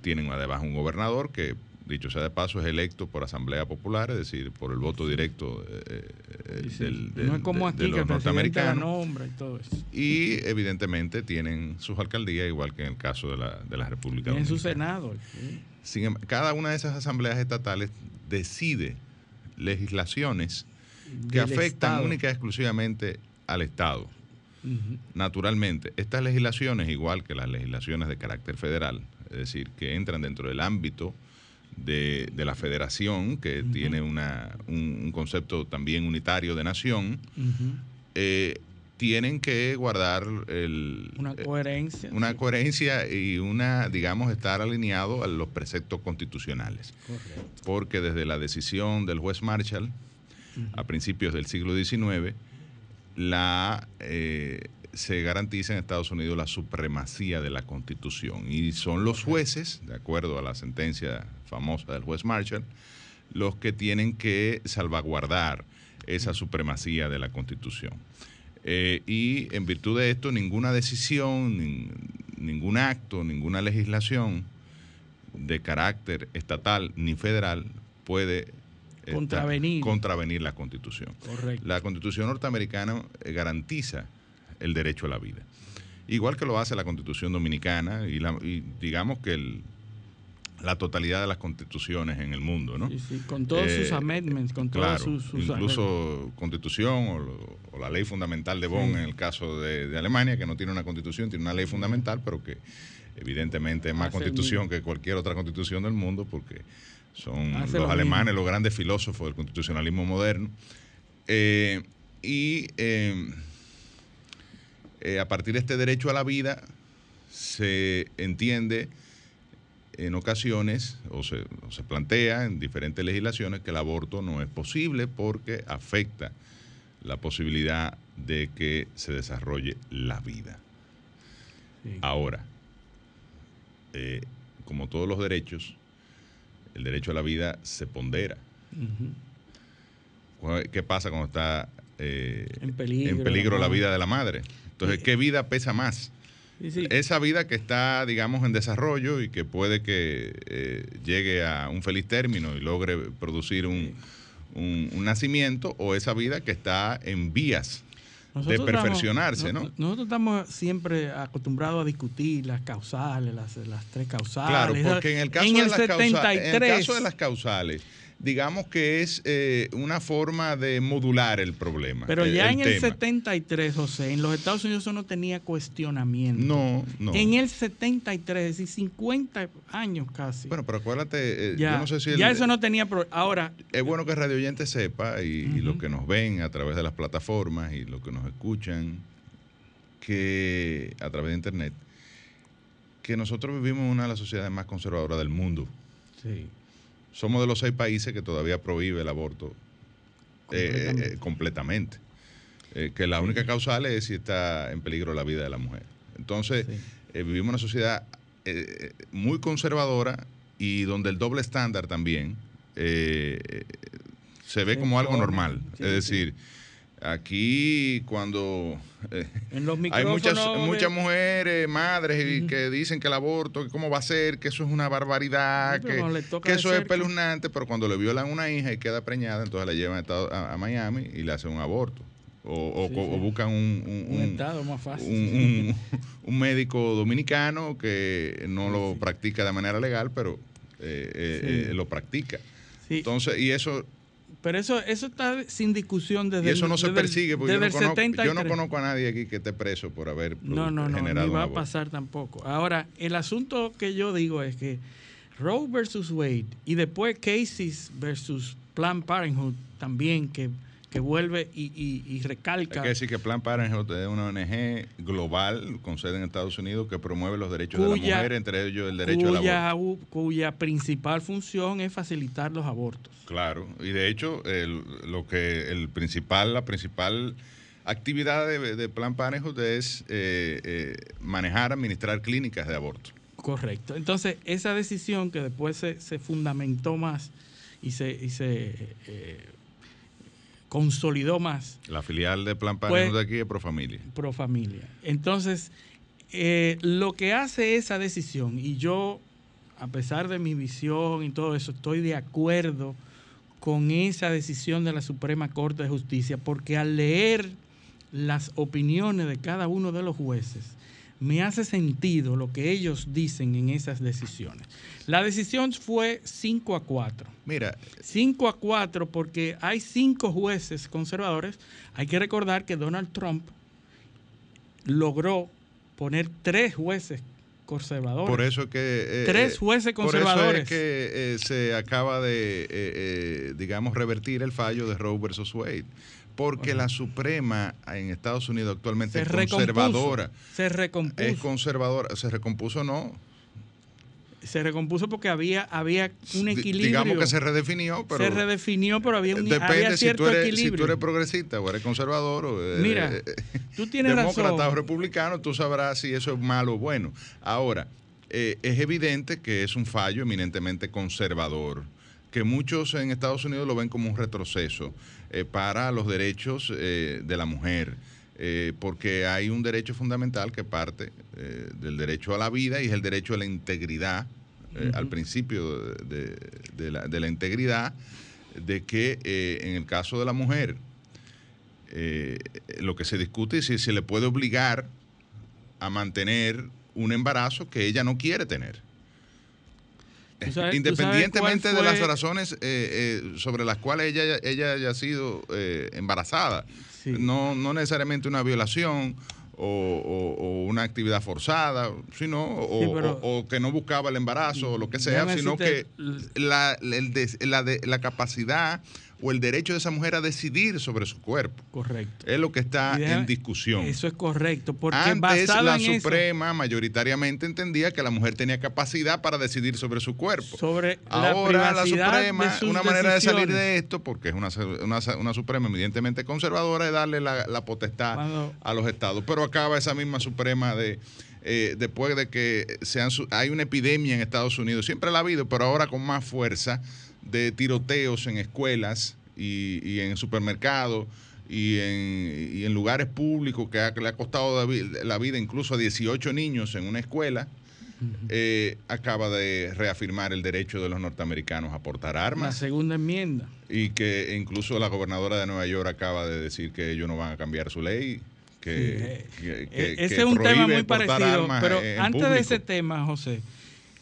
Tienen además un gobernador que, dicho sea de paso, es electo por asamblea popular, es decir, por el voto directo eh, eh, Sí, sí. del, no es como aquí de los el norteamericanos. nombra y todo eso. Y evidentemente tienen sus alcaldías, igual que en el caso de la, de la República Tienen su. Senado. sí. Sin em- cada una de esas asambleas estatales decide legislaciones que afectan Estado. única y exclusivamente al Estado. Naturalmente, estas legislaciones, igual que las legislaciones de carácter federal, es decir, que entran dentro del ámbito de, de la federación, que tiene una, un, un concepto también unitario de nación, eh, tienen que guardar el, Una eh, coherencia. una sí. coherencia y una, digamos, estar alineado a los preceptos constitucionales. Correcto. Porque desde la decisión del juez Marshall, a principios del siglo XIX, la, eh, se garantiza en Estados Unidos la supremacía de la Constitución. Y son los jueces, de acuerdo a la sentencia famosa del juez Marshall, los que tienen que salvaguardar esa supremacía de la Constitución. Eh, y en virtud de esto, ninguna decisión, nin- ningún acto, ninguna legislación de carácter estatal ni federal puede Contravenir. contravenir la Constitución. Correcto. La Constitución norteamericana eh, garantiza el derecho a la vida. Igual que lo hace la Constitución dominicana y, la- y digamos que el- la totalidad de las constituciones en el mundo, ¿no? Sí, sí, Con todos Eh, sus amendments, con todas Claro, sus, sus incluso constitución o, lo- o la ley fundamental de Bonn en el caso de, de Alemania, que no tiene una constitución, tiene una ley fundamental, pero que evidentemente es más Hace constitución que cualquier otra constitución del mundo, porque son Hace los lo alemanes mismo. los grandes filósofos del constitucionalismo moderno. Eh, y eh, eh, a partir de este derecho a la vida se entiende en ocasiones o se, o se plantea en diferentes legislaciones que el aborto no es posible porque afecta la posibilidad de que se desarrolle la vida. Sí. Ahora, eh, como todos los derechos, el derecho a la vida se pondera. Ujú. ¿Cuál- ¿Qué pasa cuando está eh, En peligro, en peligro la la vida de la madre? Entonces. ¿qué vida pesa más? Sí, sí. Esa vida que está, digamos, en desarrollo y que puede que eh, llegue a un feliz término y logre producir un, un- un nacimiento, o esa vida que está en vías de perfeccionarse, estamos- ¿no? Nosotros estamos siempre acostumbrados a discutir las causales, las, las tres causales. Claro, porque en el caso, En de, el las causa- en el 73, caso de las causales, digamos que es eh, una forma de modular el problema. Pero el- ya el en el tema. 73, José, en los Estados Unidos eso no tenía cuestionamiento. No, no. En el 73, es decir, 50 años casi. Bueno, pero acuérdate, eh, ya, yo no sé si el- ya eso no tenía... pro- Ahora, es bueno que Radio Oyente sepa y, y Ujú. los que nos ven a través de las plataformas y los que nos escuchan que a través de internet que nosotros vivimos en una de las sociedades más conservadoras del mundo. sí, Somos de los seis países que todavía prohíbe el aborto eh, Completamente. eh, completamente. Eh, que la única causal es si está en peligro la vida de la mujer. Entonces, Sí. eh, vivimos en una sociedad muy conservadora y donde el doble estándar también se ve como algo normal. Sí, es decir, aquí cuando eh, en los hay muchas, muchas mujeres, madres, que dicen que el aborto, que cómo va a ser, que eso es una barbaridad, que, eso es espeluznante, pero cuando le violan a una hija y queda preñada, entonces la llevan a, a- Miami y le hacen un aborto. O, o- Sí, o buscan un, un- estado más fácil. un- médico dominicano que no lo Sí. practica de manera legal, pero eh, eh, eh, lo practica. Entonces, y eso pero eso eso está sin discusión desde y eso el- no se persigue, porque yo no, conozco, yo no 73. conozco a nadie aquí que esté preso por haber No, no, no, generado ni va a pasar tampoco. Ahora, el asunto que yo digo es que Roe versus Wade y después Casey versus Planned Parenthood también que, que vuelve y, y- y Hay recalca que decir que Plan Parenthood es una ONG global con sede en Estados Unidos que promueve los derechos de la mujer, entre ellos el derecho al cuya, aborto. cuya principal función es facilitar los abortos. Claro, y de hecho el, lo que el principal, la principal actividad de, de Plan Parenthood es eh, eh, manejar, administrar clínicas de aborto. Correcto. Entonces, esa decisión que después se, se fundamentó más y se, y se eh, consolidó más La filial de Plan Pues- Parenthood de aquí es Profamilia. pro familia. Entonces, eh, lo que hace esa decisión, y yo, a pesar de mi visión y todo eso, estoy de acuerdo con esa decisión de la Suprema Corte de Justicia, porque al leer las opiniones de cada uno de los jueces, me hace sentido lo que ellos dicen en esas decisiones. La decisión fue 5 a 4. Mira, 5 a 4 porque hay cinco jueces conservadores. Hay que recordar que Donald Trump logró poner tres jueces conservadores. por eso es que... eh, Tres eh, jueces Por eso conservadores. es que eh, se acaba de, eh, digamos, revertir el fallo de Roe versus Wade. Porque la Suprema en Estados Unidos actualmente se es conservadora. Se recompuso. Es conservadora. ¿Se recompuso no? se recompuso porque había, había un equilibrio. Digamos que se redefinió, pero... se redefinió, pero había, un, Depende había si cierto tú, eres, si equilibrio. tú eres progresista o eres conservador o eres Mira, eh, tú tienes demócrata razón. o republicano, tú sabrás si eso es malo o bueno. Ahora, eh, es evidente que es un fallo eminentemente conservador, que muchos en Estados Unidos lo ven como un retroceso eh, para los derechos eh, de la mujer. eh, porque hay un derecho fundamental que parte del derecho a la vida y es el derecho a la integridad, al principio de, la, de la integridad, de que en el caso de la mujer, lo que se discute es si se le puede obligar a mantener un embarazo que ella no quiere tener. ¿Tú sabes- tú Independientemente de las razones eh, eh, sobre las cuales ella, ella haya sido eh, embarazada, Sí. no, no necesariamente una violación o, o- o una actividad forzada, sino o, Sí, pero- o- o que no buscaba el embarazo o lo que sea, sino que decirte- la, el des- la de- la capacidad o el derecho de esa mujer a decidir sobre su cuerpo Correcto. es lo que está déjame- en discusión. Eso es correcto, porque Antes la eso- Suprema mayoritariamente entendía que la mujer tenía capacidad para decidir sobre su cuerpo. sobre la Ahora la, privacidad Suprema, de sus una manera de salir de esto, porque es una, una, una Suprema evidentemente conservadora, es darle la, la potestad Cuando- a los estados. Pero acaba esa misma Suprema de... eh, después de que sean su- hay una epidemia en Estados Unidos, siempre la ha habido, pero ahora con más fuerza, de tiroteos en escuelas y, y en supermercados y en, y en lugares públicos que, ha- que le ha costado la vi- la vida incluso a 18 niños en una escuela, eh, acaba de reafirmar el derecho de los norteamericanos a portar La armas segunda enmienda. y que incluso la gobernadora de Nueva York acaba de decir que ellos no van a cambiar su ley. Que, Sí, que- que- ese es un tema muy parecido. Pero antes de ese tema, José,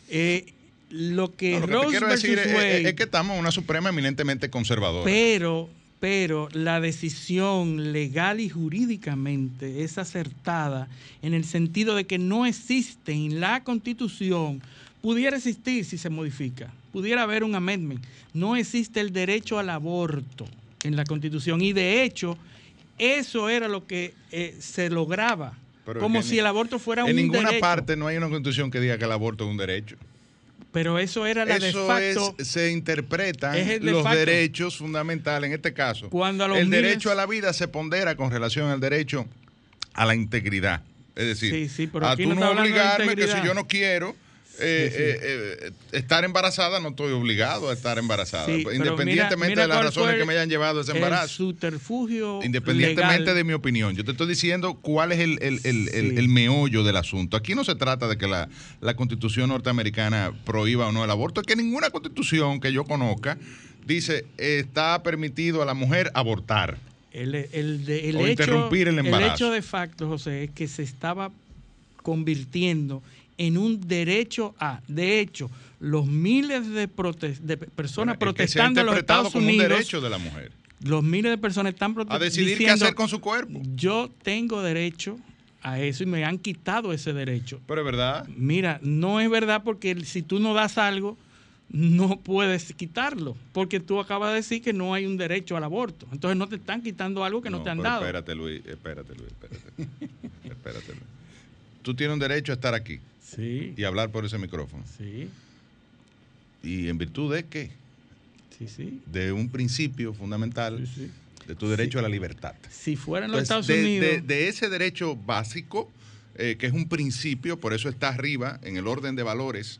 eh, lo que No, lo que te Rose quiero decir es, es- Wade, es que estamos en una Suprema eminentemente conservadora. pero, pero la decisión legal y jurídicamente es acertada en el sentido de que no existe en la Constitución, pudiera existir si se modifica, pudiera haber un amendment, no existe el derecho al aborto en la Constitución y de hecho eso era lo que eh, se lograba, Pero como si el aborto fuera en un ninguna derecho. parte no hay una constitución que diga que el aborto es un derecho. Pero eso era la Eso de facto. es, se interpretan es el de los facto. derechos fundamentales. En este caso, Cuando el miles- derecho a la vida se pondera con relación al derecho a la integridad. Es decir, Sí, sí, pero a tú no de obligarme que si yo no quiero eh, sí. eh, eh, estar embarazada, no estoy obligado a estar embarazada. Sí, independientemente mira- mira de las razones que me hayan llevado a ese El embarazo. subterfugio. Independientemente legal. de mi opinión, yo te estoy diciendo cuál es el, el- el- el- el meollo del asunto. Aquí no se trata de que la, la constitución norteamericana prohíba o no el aborto, es que ninguna constitución que yo conozca dice está permitido a la mujer abortar. El, el el O hecho, interrumpir el embarazo. hecho de facto, José, es que se estaba convirtiendo en un derecho a. De hecho, los miles de, prote- de personas Bueno, protestando en los Estados como un Unidos, derecho de la mujer los miles de personas están a protestando. decidir qué hacer con su cuerpo. Yo tengo derecho a eso y me han quitado ese derecho. Pero es verdad. Mira, no es verdad porque si tú no das algo, no puedes quitarlo, porque tú acabas de decir que no hay un derecho al aborto. Entonces no te están quitando algo que no, te han dado. Espérate, Luis, espérate, Luis, espérate. espérate, Luis. Tú tienes un derecho a estar aquí Sí, y hablar por ese micrófono. sí, ¿Y en virtud de qué? sí, sí. De un principio fundamental sí, de tu derecho a la libertad. Si fuera en los Entonces, Estados de, Unidos, de- de ese derecho básico, eh, que es un principio, por eso está arriba en el orden de valores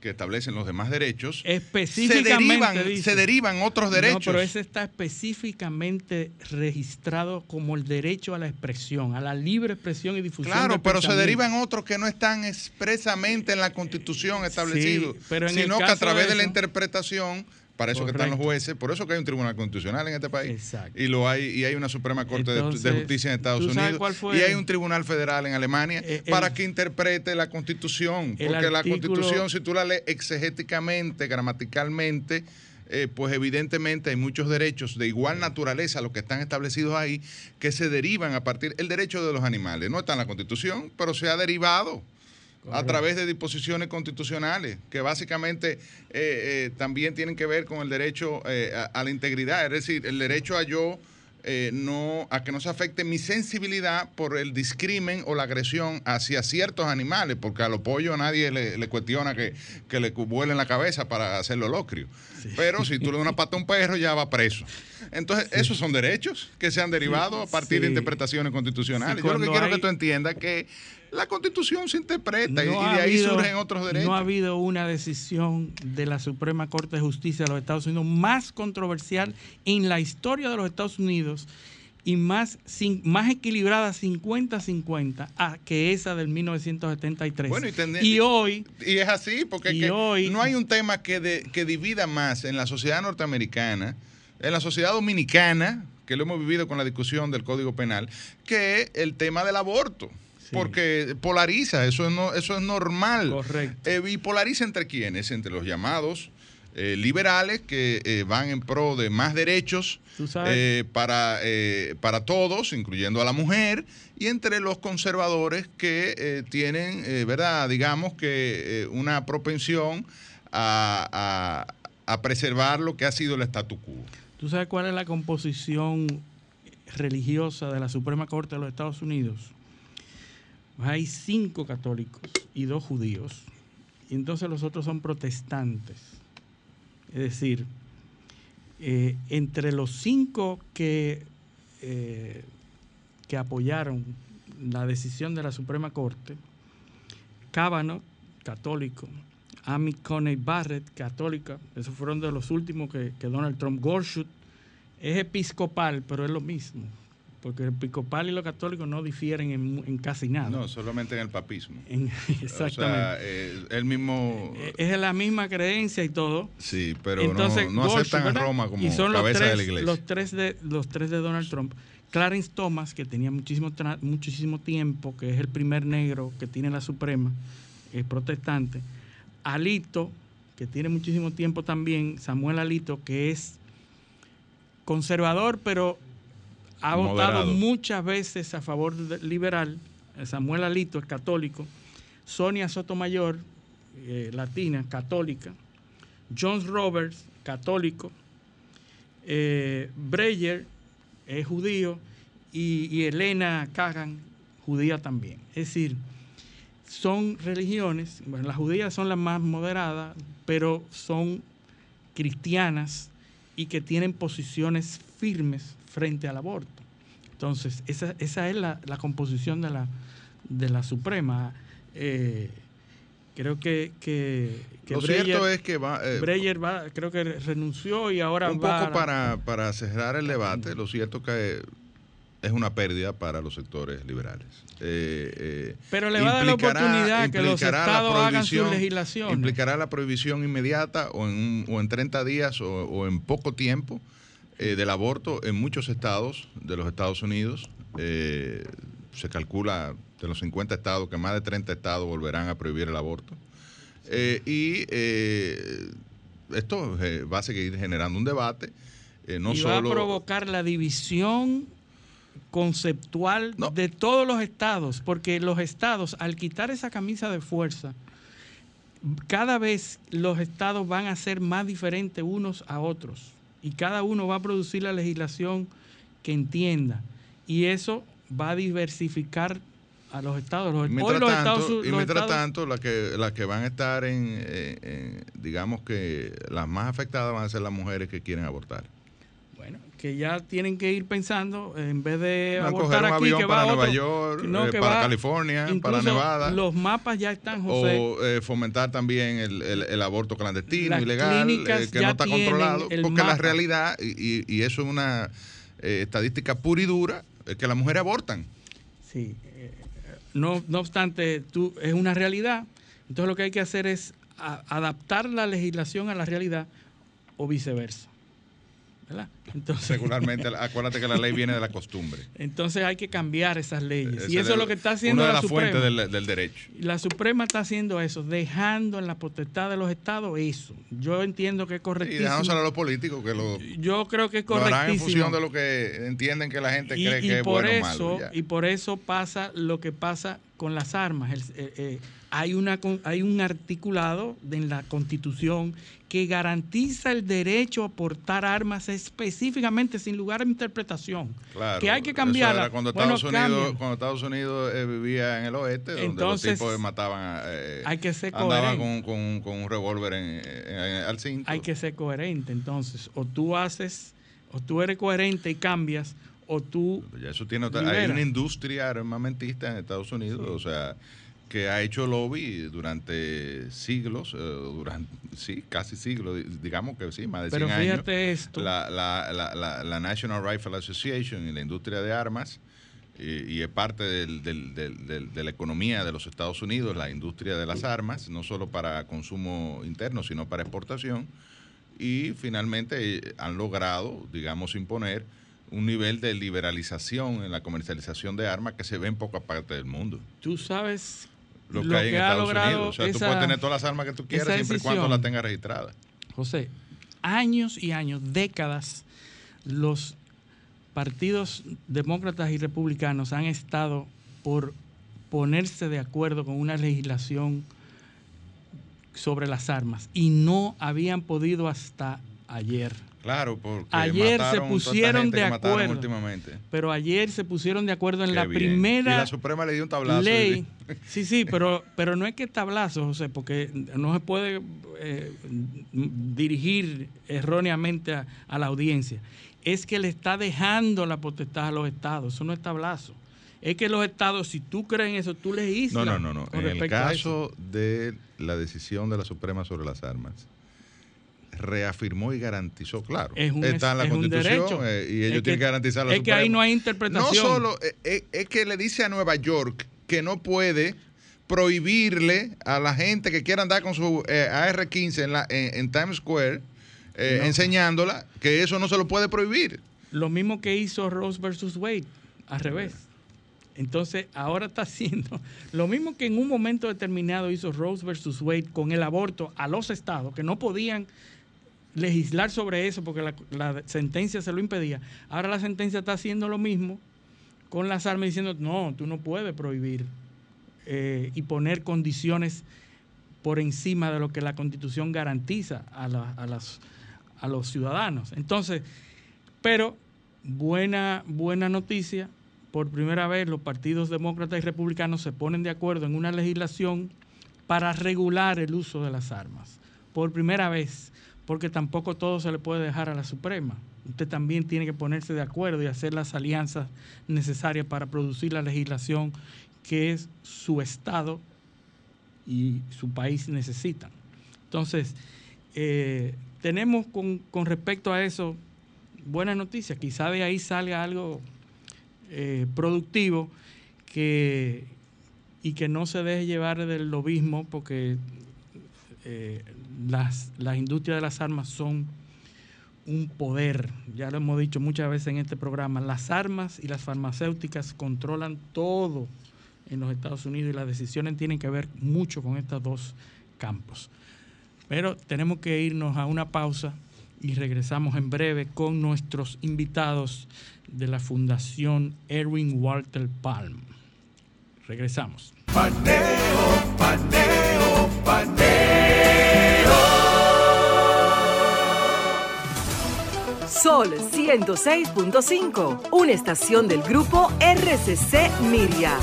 que establecen los demás derechos, se específicamente derivan, se derivan otros derechos. No, pero ese está específicamente registrado como el derecho a la expresión, a la libre expresión y difusión. Claro, pero se derivan otros que no están expresamente en la Constitución establecidos, el sino que a través de de la interpretación, para eso que están los jueces, por eso que hay un tribunal constitucional en este país, Exacto. y lo hay y hay una Suprema Corte de- Justicia en Estados ¿tú sabes Unidos, cuál fue y hay un tribunal federal en Alemania Eh, el- para que interprete la Constitución, porque la Constitución, si tú la lees exegéticamente, gramaticalmente, eh, pues evidentemente hay muchos derechos de igual naturaleza los que están establecidos ahí que se derivan a partir el derecho de los animales. No está en la Constitución pero se ha derivado a través de disposiciones constitucionales que básicamente eh, eh, también tienen que ver con el derecho eh, a, a la integridad es decir el derecho a yo no a que no se afecte mi sensibilidad por el discrimen o la agresión hacia ciertos animales, porque a los pollos nadie le, le cuestiona que, que le vuelen la cabeza para hacerlo locrio. Pero si tú le das una pata a un perro, ya va preso. Entonces, esos son derechos que se han derivado a partir de Sí. interpretaciones constitucionales. Sí, Yo lo que quiero hay- que tú entiendas que la constitución se interpreta y- No y, ha de ahí habido- surgen otros derechos. No ha habido una decisión de la Suprema Corte de Justicia de los Estados Unidos más controversial en la historia de los Estados Unidos y más, sin- más equilibrada 50-50 a que esa del 1973. Bueno, y tende- y hoy, Y es así, porque es Y que hoy- no hay un tema que, de- que divida más en la sociedad norteamericana, en la sociedad dominicana, que lo hemos vivido con la discusión del Código Penal, que el tema del aborto. Sí. Porque polariza, eso es, no, eso es normal. Correcto. Eh, ¿Y polariza entre quiénes? Entre los llamados eh, liberales que eh, van en pro de más derechos eh, para, eh, para todos, incluyendo a la mujer, y entre los conservadores que eh, tienen, eh, ¿verdad? Digamos que una propensión a, a- a preservar lo que ha sido el statu quo. ¿tú sabes cuál es la composición religiosa de la Suprema Corte de los Estados Unidos? Hay cinco católicos y dos judíos. Y entonces los otros son protestantes. Es decir, eh, entre los cinco que, eh, que apoyaron la decisión de la Suprema Corte, Kavanaugh, católico, Amy Coney Barrett, católica, esos fueron de los últimos que, que Donald Trump, Gorsuch, es episcopal, pero es lo mismo, porque el episcopal y los católicos no difieren en, casi nada. No, solamente en el papismo. En- O exactamente. sea, eh, el mismo... Eh, es la misma creencia y todo. Sí, pero Entonces, no, aceptan a. Roma como y son los cabeza tres, de la iglesia. Los tres de, los tres de Donald Trump. Clarence Thomas, que tenía muchísimo, muchísimo tiempo, que es el primer negro que tiene la Suprema, es protestante. Alito, que tiene muchísimo tiempo también, Samuel Alito, que es conservador, pero ha votado muchas veces a favor del liberal. Samuel Alito es católico. Sonia Sotomayor, eh, latina, católica. John Roberts, católico. Eh, Breyer es judío. Y, y Elena Kagan, judía también. Es decir, son religiones, bueno, las judías son las más moderadas, pero son cristianas y que tienen posiciones firmes frente al aborto. Entonces, esa, esa es la, la composición de la, de la Suprema. Eh, creo que, que, que Lo Breyer, cierto es que va... eh, Breyer va, creo que renunció y ahora un va poco para, para cerrar el debate, lo cierto es que es una pérdida para los sectores liberales. Eh, eh, Pero le va a dar la oportunidad que los estados hagan prohibición- legislaciones. Implicará la prohibición inmediata o en, un- o en 30 días o, o en poco tiempo eh, del aborto en muchos estados de los Estados Unidos. Eh, se calcula de los 50 estados, que más de 30 estados volverán a prohibir el aborto. Eh, y esto va a seguir generando un debate. no y solo, va a provocar la división conceptual No. de todos los estados, porque los estados, al quitar esa camisa de fuerza, cada vez los estados van a ser más diferentes unos a otros y cada uno va a producir la legislación que entienda y eso va a diversificar a los estados. Los, Y hoy mientras, los tanto, estados- y mientras estados- tanto, las que, las que van a estar en, eh, en- digamos que las más afectadas van a ser las mujeres que quieren abortar. Bueno, que ya tienen que ir pensando, en vez de a abortar un aquí, avión que va para Nueva York, no, eh, que para va- California, para Nevada. Los mapas ya están, José. o eh, fomentar también el, el- el aborto clandestino, Las ilegal, eh, que no está controlado, porque la realidad, y, eso es una estadística pura y dura, es que las mujeres abortan. Sí. no, no obstante, tú, es una realidad. Entonces lo que hay que hacer es a- adaptar la legislación a la realidad o viceversa. ¿Verdad? Entonces, Regularmente, acuérdate que la ley viene de la costumbre. entonces hay que cambiar esas leyes. Y eso es lo que está haciendo una de la Suprema. fuentes del, del derecho. Y La Suprema está haciendo eso, dejando en la potestad de los estados eso. Yo entiendo que es Y correctísimo. dejándoselo a los políticos que lo, Yo creo que es lo harán en correctísimo. función de lo que entienden que la gente y, cree y que es por bueno o eso malo. y por eso pasa lo que pasa con las armas El- eh, eh, hay una hay un articulado en la constitución que garantiza el derecho a portar armas específicamente sin lugar a interpretación Claro, que hay que cambiarla cuando, Bueno, Estados Unidos, cuando Estados Unidos eh, vivía en el oeste, donde Entonces, los tipos mataban, a, eh, hay que ser andaban coherente. con, con- con un revólver al cinto. hay que ser coherente entonces o tú haces o tú eres coherente y cambias o tú Ya eso tiene otra- hay una industria armamentista en Estados Unidos, o sea, que ha hecho lobby durante siglos, eh, durante, sí, casi siglos, di- digamos que sí, más de 100 pero años. fíjate esto la, la, la, la, la National Rifle Association y la industria de armas, y, y es parte del- del- del- del- de la economía de los Estados Unidos, la industria de las armas, no solo para consumo interno, sino para exportación, y finalmente eh, han logrado, digamos, imponer un nivel de liberalización en la comercialización de armas que se ve en poca parte del mundo. tú sabes Lo que hay en Estados logrado Unidos. O sea, tú esa- puedes tener todas las armas que tú quieras siempre y cuando las tengas registradas. José, años y años, décadas, los partidos demócratas y republicanos han estado por ponerse de acuerdo con una legislación sobre las armas y no habían podido hasta ayer. Claro, porque Ayer se pusieron de acuerdo. últimamente. Pero ayer se pusieron de acuerdo en Qué la bien. primera Y la Suprema le dio un tablazo. ley. Sí, sí, pero, pero no es que tablazo, José, porque no se puede eh, dirigir erróneamente a, a la audiencia. Es que le está dejando la potestad a los estados. Eso no es tablazo. Es que los estados, si tú crees en eso, tú legislas. No, no, no, no. con En el caso de la decisión de la Suprema sobre las armas, reafirmó y garantizó, claro. Es un- está en la es Constitución eh, y ellos Es tienen que garantizar la es que ahí no hay interpretación. No solo, eh, eh, es que le dice a Nueva York que no puede prohibirle a la gente que quiera andar con su eh, AR-15 en, la- en- en Times Square, eh, No. enseñándola, que eso no se lo puede prohibir. Lo mismo que hizo Rose versus Wade, al revés. Entonces, ahora está haciendo lo mismo que en un momento determinado hizo Rose versus Wade con el aborto a los estados, que no podían legislar sobre eso porque la, sentencia se lo impedía. Ahora la sentencia está haciendo lo mismo con las armas diciendo, no, tú no puedes prohibir eh, y poner condiciones por encima de lo que la constitución garantiza a los ciudadanos. Entonces, pero buena, buena noticia, por primera vez los partidos demócratas y republicanos se ponen de acuerdo en una legislación para regular el uso de las armas. Por primera vez, porque tampoco todo se le puede dejar a la Suprema. Usted también tiene que ponerse de acuerdo y hacer las alianzas necesarias para producir la legislación que su Estado y su país necesitan. Entonces, eh, tenemos con, con respecto a eso buenas noticias. Quizá de ahí salga algo eh, productivo que, y que no se deje llevar del lobismo porque eh, las, las industrias de las armas son un poder. Ya lo hemos dicho muchas veces en este programa. Las armas y las farmacéuticas controlan todo en los Estados Unidos y las decisiones tienen que ver mucho con estos dos campos. Pero tenemos que irnos a una pausa y regresamos en breve con nuestros invitados de la Fundación Erwin Walter Palm. Regresamos. Paneo, paneo, paneo. Sol 106.5, una estación del grupo RCC Miria.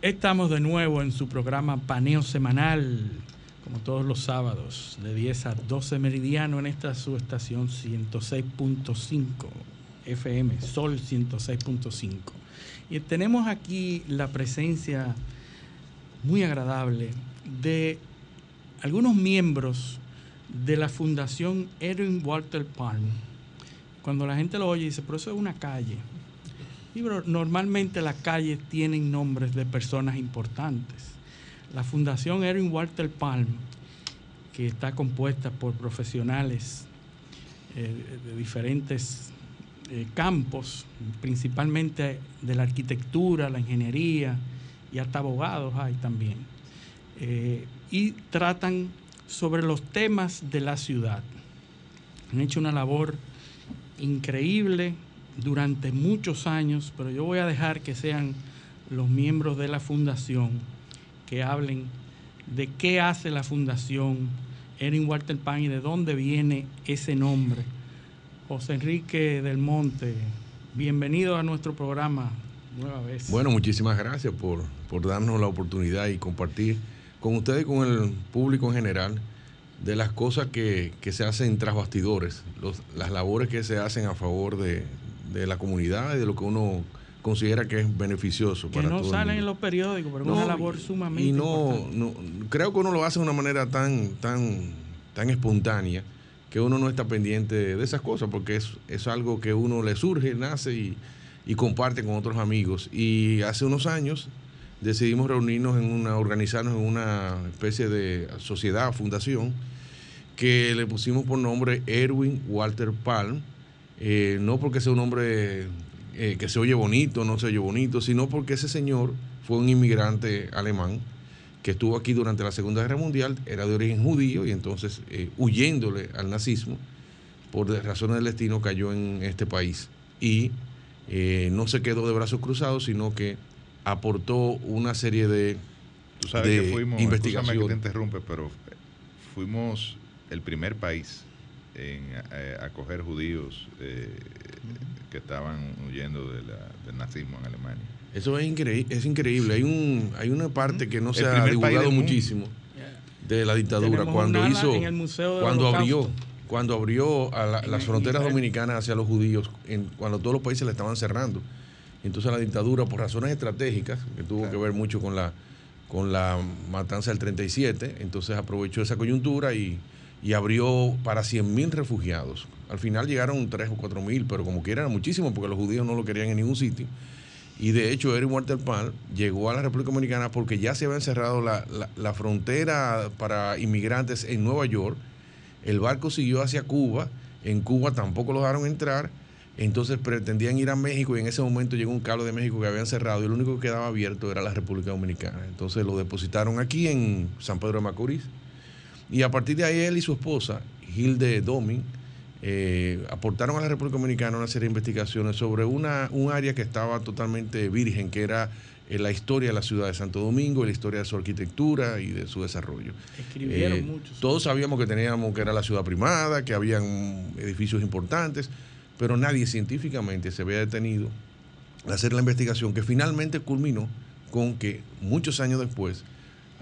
Estamos de nuevo en su programa Paneo Semanal, como todos los sábados, de 10 a 12 meridiano en esta subestación 106.5 FM, Sol 106.5. Y tenemos aquí la presencia muy agradable de algunos miembros de la Fundación Edwin Walter Palm. Cuando la gente lo oye dice, pero eso es una calle. Y normalmente las calles tienen nombres de personas importantes. La Fundación Edwin Walter Palm, que está compuesta por profesionales eh, de diferentes eh, campos, principalmente de la arquitectura, la ingeniería y hasta abogados hay también. Eh, y tratan sobre los temas de la ciudad. Han hecho una labor increíble durante muchos años, pero yo voy a dejar que sean los miembros de la fundación que hablen de qué hace la fundación Erin Walter Pan y de dónde viene ese nombre. José Enrique del Monte, bienvenido a nuestro programa nueva vez. Bueno, muchísimas gracias por, por darnos la oportunidad y compartir con ustedes y con el público en general de las cosas que, se hacen tras bastidores, las labores que se hacen a favor de, la comunidad y de lo que uno considera que es beneficioso que no salen en los periódicos, pero es una labor sumamente y no, no, creo que uno lo hace de una manera tan tan tan espontánea que uno no está pendiente de esas cosas porque es, es algo que uno le surge, nace y, y comparte con otros amigos. Y hace unos años decidimos reunirnos en una, organizarnos en una especie de sociedad, fundación, que le pusimos por nombre Erwin Walter Palm, eh, no porque sea un nombre eh, que se oye bonito, no se oye bonito, sino porque ese señor fue un inmigrante alemán que estuvo aquí durante la Segunda Guerra Mundial, era de origen judío y entonces eh, huyéndole al nazismo, por razones del destino cayó en este país. Y no se quedó de brazos cruzados, sino que aportó una serie de, Tú sabes que fuimos, investigaciones. que te interrumpe, pero fuimos el primer país en eh, acoger judíos eh, que estaban huyendo del nazismo en Alemania. Eso es, increíble es increíble. Hay un hay una parte que no se ha divulgado muchísimo de la dictadura cuando hizo cuando abrió cuando abrió a las fronteras dominicanas hacia los judíos en, cuando todos los países le estaban cerrando entonces la dictadura, por razones estratégicas, que tuvo que ver mucho con la, con la matanza del 37, entonces aprovechó esa coyuntura y, abrió para 100.000 refugiados. Al final llegaron 3 o 4.000, pero como quiera era muchísimo porque los judíos no lo querían en ningún sitio. Y de hecho, Eric Waterpal llegó a la República Dominicana porque ya se había encerrado la, la, frontera para inmigrantes en Nueva York. El barco siguió hacia Cuba. En Cuba tampoco lo dejaron entrar. Entonces pretendían ir a México y en ese momento llegó un cable de México que habían cerrado y lo único que quedaba abierto era la República Dominicana. Entonces lo depositaron aquí en San Pedro de Macorís. Y a partir de ahí él y su esposa, Hilde Domin, eh, aportaron a la República Dominicana una serie de investigaciones sobre una, un área que estaba totalmente virgen, que era eh, la historia de la ciudad de Santo Domingo, la historia de su arquitectura y de su desarrollo. Escribieron eh, muchos. Todos sabíamos que teníamos que era la ciudad primada, que habían edificios importantes, pero nadie científicamente se había detenido a hacer la investigación que finalmente culminó con que muchos años después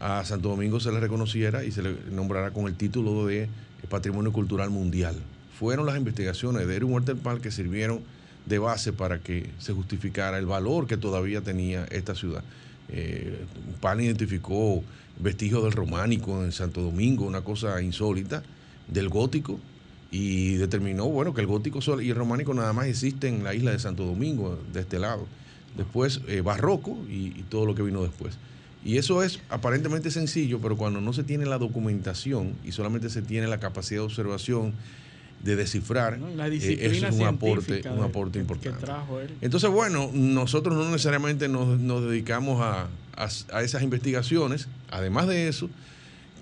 a Santo Domingo se le reconociera y se le nombrara con el título de Patrimonio Cultural Mundial. Fueron las investigaciones de Erin Walter que sirvieron de base para que se justificara el valor que todavía tenía esta ciudad. Eh, Pan identificó vestigios del románico en Santo Domingo, una cosa insólita, del gótico, y determinó bueno que el gótico y el románico nada más existen en la isla de Santo Domingo, de este lado. Después eh, barroco y, todo lo que vino después. Y eso es aparentemente sencillo, pero cuando no se tiene la documentación y solamente se tiene la capacidad de observación descifrar, eh, eso es un aporte, un aporte importante. Entonces, bueno, nosotros no necesariamente nos, dedicamos a, esas investigaciones. Además de eso,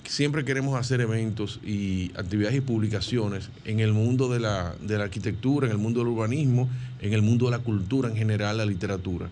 siempre queremos hacer eventos y actividades y publicaciones en el mundo de la, de la arquitectura, en el mundo del urbanismo, en el mundo de la cultura en general, la literatura.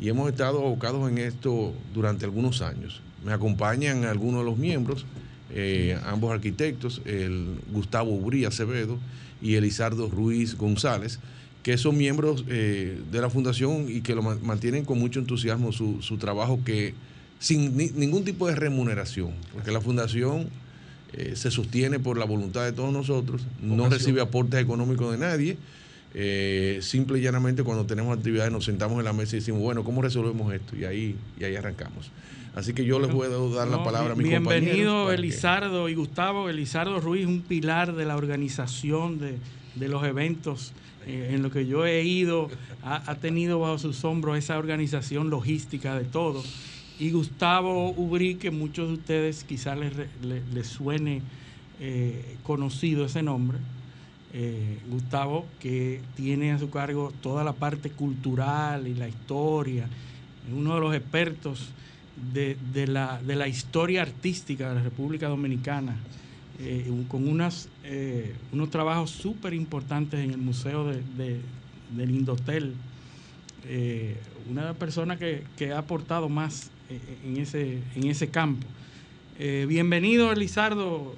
Y hemos estado abocados en esto durante algunos años. Me acompañan algunos de los miembros eh, ambos arquitectos, el Gustavo Ubrí Acevedo y Elizardo Ruiz González, que son miembros eh, de la fundación y que lo mantienen con mucho entusiasmo su, trabajo que sin ningún tipo de remuneración, porque la fundación eh, se sostiene por la voluntad de todos nosotros, no recibe aportes económicos de nadie. simple y llanamente cuando tenemos actividades nos sentamos en la mesa y decimos, bueno, ¿cómo resolvemos esto? Y ahí, y ahí arrancamos. Así que yo les voy a dar la palabra a mi Bienvenido Elizardo y Gustavo. Elizardo Ruiz, un pilar de la organización de, los eventos. Eh, en lo que yo he ido, ha, tenido bajo sus hombros esa organización logística de todo. Y Gustavo Ubrí, que muchos de ustedes quizás les, suene eh, conocido ese nombre. Eh, Gustavo, que tiene a su cargo toda la parte cultural y la historia, uno de los expertos de, la, de la historia artística de la República Dominicana, eh, con unas, unos trabajos súper importantes en el Museo de, del Indotel. Una persona que, que, ha aportado más en ese, en ese campo. bienvenido, Elizardo.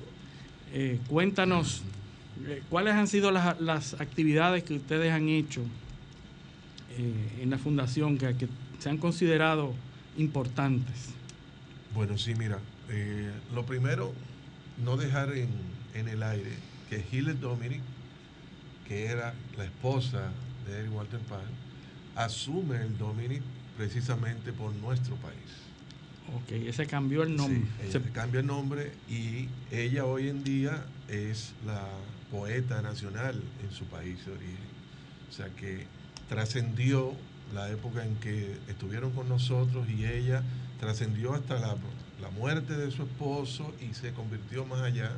cuéntanos cuáles han sido las, las, actividades que ustedes han hecho en la fundación que, que se han considerado importantes? Bueno, sí, mira, eh, lo primero, no dejar en, el aire que Hilde Dominic, que era la esposa de Eric Walter Pan, asume el Dominic precisamente por nuestro país. Ok, ese cambió el nombre. Sí, se cambia el nombre y ella hoy en día es la poeta nacional en su país de origen. O sea que trascendió la época en que estuvieron con nosotros y ella trascendió hasta la, muerte de su esposo y se convirtió más allá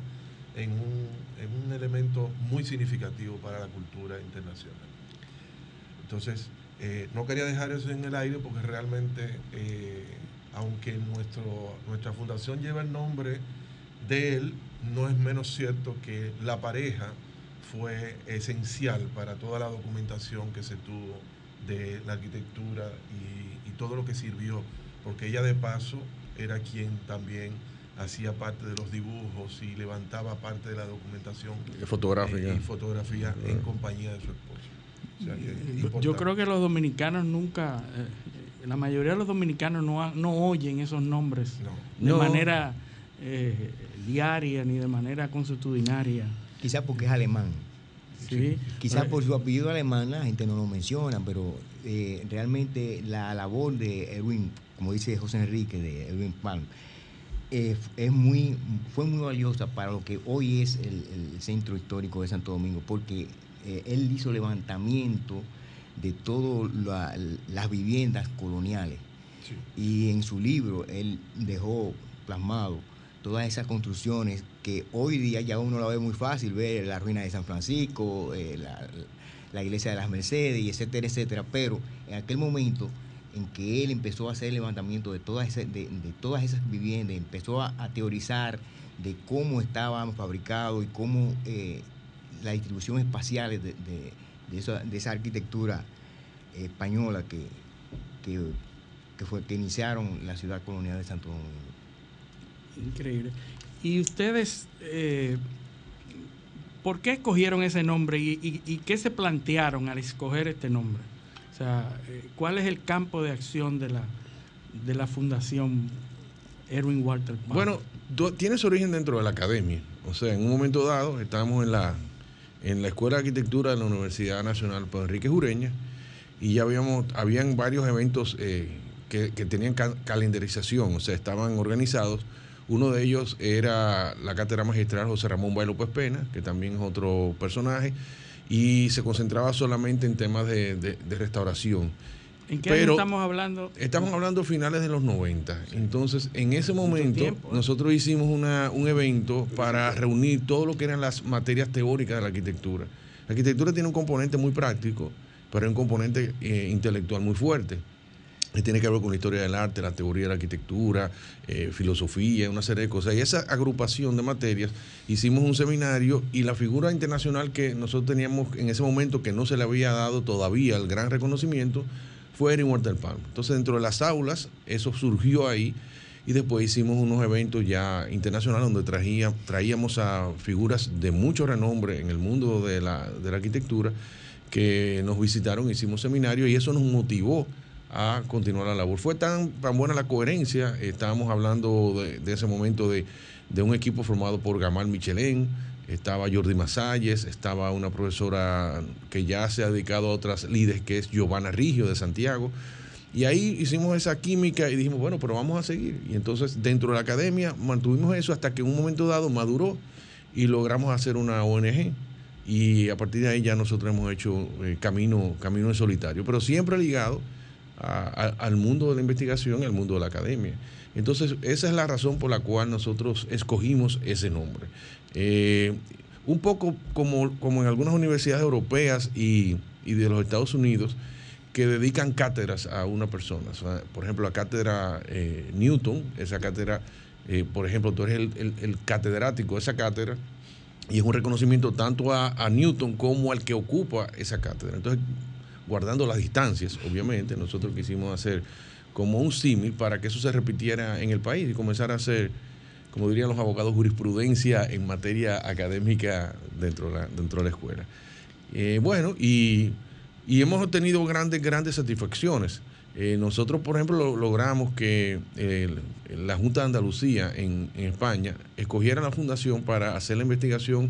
en un, elemento muy significativo para la cultura internacional. Entonces, eh, no quería dejar eso en el aire porque realmente, eh, aunque nuestro, nuestra fundación lleva el nombre de él, no es menos cierto que la pareja fue esencial para toda la documentación que se tuvo de la arquitectura y, todo lo que sirvió, porque ella de paso era quien también hacía parte de los dibujos y levantaba parte de la documentación fotográfica, y fotografía en compañía de su esposo. Yo creo que los dominicanos nunca, eh, la mayoría de los dominicanos no, no oyen esos nombres de manera eh, diaria ni de manera consuetudinaria. Quizás porque es alemán. Quizás por su apellido alemán la gente no lo menciona, pero eh, realmente la labor de Erwin, como dice José Enrique, de Erwin Pan, eh, es muy, fue muy valiosa para lo que hoy es el, centro histórico de Santo Domingo, porque eh, él hizo levantamiento de todas las viviendas coloniales. Y en su libro él dejó plasmado todas esas construcciones que hoy día ya uno la ve muy fácil, ver la ruina de San Francisco, eh, la, iglesia de las Mercedes, etcétera, etcétera. Pero en aquel momento en que él empezó a hacer el levantamiento de todas esas, de, todas esas viviendas, empezó a, teorizar de cómo estaban fabricados y cómo eh, la distribución espacial de, esa, arquitectura española que, que, fue, que iniciaron la ciudad colonial de Santo Domingo. Increíble. ¿Y ustedes eh, por qué escogieron ese nombre y, qué se plantearon al escoger este nombre? O sea, eh, ¿cuál es el campo de acción de la, de la Fundación Erwin Walter Bueno, tiene su origen dentro de la academia. O sea, en un momento dado estábamos en la, en la Escuela de Arquitectura de la Universidad Nacional Pedro Enrique Jureña y ya habíamos, habían varios eventos eh, que, que, tenían calendarización, o sea, estaban organizados uno de ellos era la cátedra magistral José Ramón Bay López Pena, que también es otro personaje, y se concentraba solamente en temas de, restauración. ¿En qué Pero estamos hablando? Estamos hablando finales de los 90. Entonces, en ese momento, ¿eh? nosotros hicimos una, un evento para reunir todo lo que eran las materias teóricas de la arquitectura. La arquitectura tiene un componente muy práctico, pero un componente eh, intelectual muy fuerte tiene que ver con la historia del arte, la teoría de la arquitectura, eh, filosofía, una serie de cosas. Y esa agrupación de materias, hicimos un seminario y la figura internacional que nosotros teníamos en ese momento, que no se le había dado todavía el gran reconocimiento, fue Erin Palm. Entonces, dentro de las aulas, eso surgió ahí y después hicimos unos eventos ya internacionales donde traía, traíamos a figuras de mucho renombre en el mundo de la, de la arquitectura que nos visitaron, hicimos seminarios y eso nos motivó a continuar la labor. Fue tan, tan buena la coherencia, estábamos hablando de, ese momento de, un equipo formado por Gamal Michelén, estaba Jordi Masalles, estaba una profesora que ya se ha dedicado a otras líderes, que es Giovanna Rigio de Santiago. Y ahí hicimos esa química y dijimos, bueno, pero vamos a seguir. Y entonces dentro de la academia mantuvimos eso hasta que en un momento dado maduró y logramos hacer una ONG. Y a partir de ahí ya nosotros hemos hecho eh, camino, camino en solitario, pero siempre ligado al mundo de la investigación y al mundo de la academia. Entonces, esa es la razón por la cual nosotros escogimos ese nombre. Eh, un poco como, como en algunas universidades europeas y, de los Estados Unidos, que dedican cátedras a una persona. por ejemplo, la cátedra eh, Newton, esa cátedra, eh, por ejemplo, tú eres el, catedrático de esa cátedra y es un reconocimiento tanto a, a, Newton como al que ocupa esa cátedra. Entonces, guardando las distancias, obviamente, nosotros quisimos hacer como un símil para que eso se repitiera en el país y comenzar a hacer, como dirían los abogados, jurisprudencia en materia académica dentro de la, dentro de la escuela. Eh, bueno, y, hemos obtenido grandes, grandes satisfacciones. Eh, nosotros, por ejemplo, logramos que la Junta de Andalucía en, en España escogiera la fundación para hacer la investigación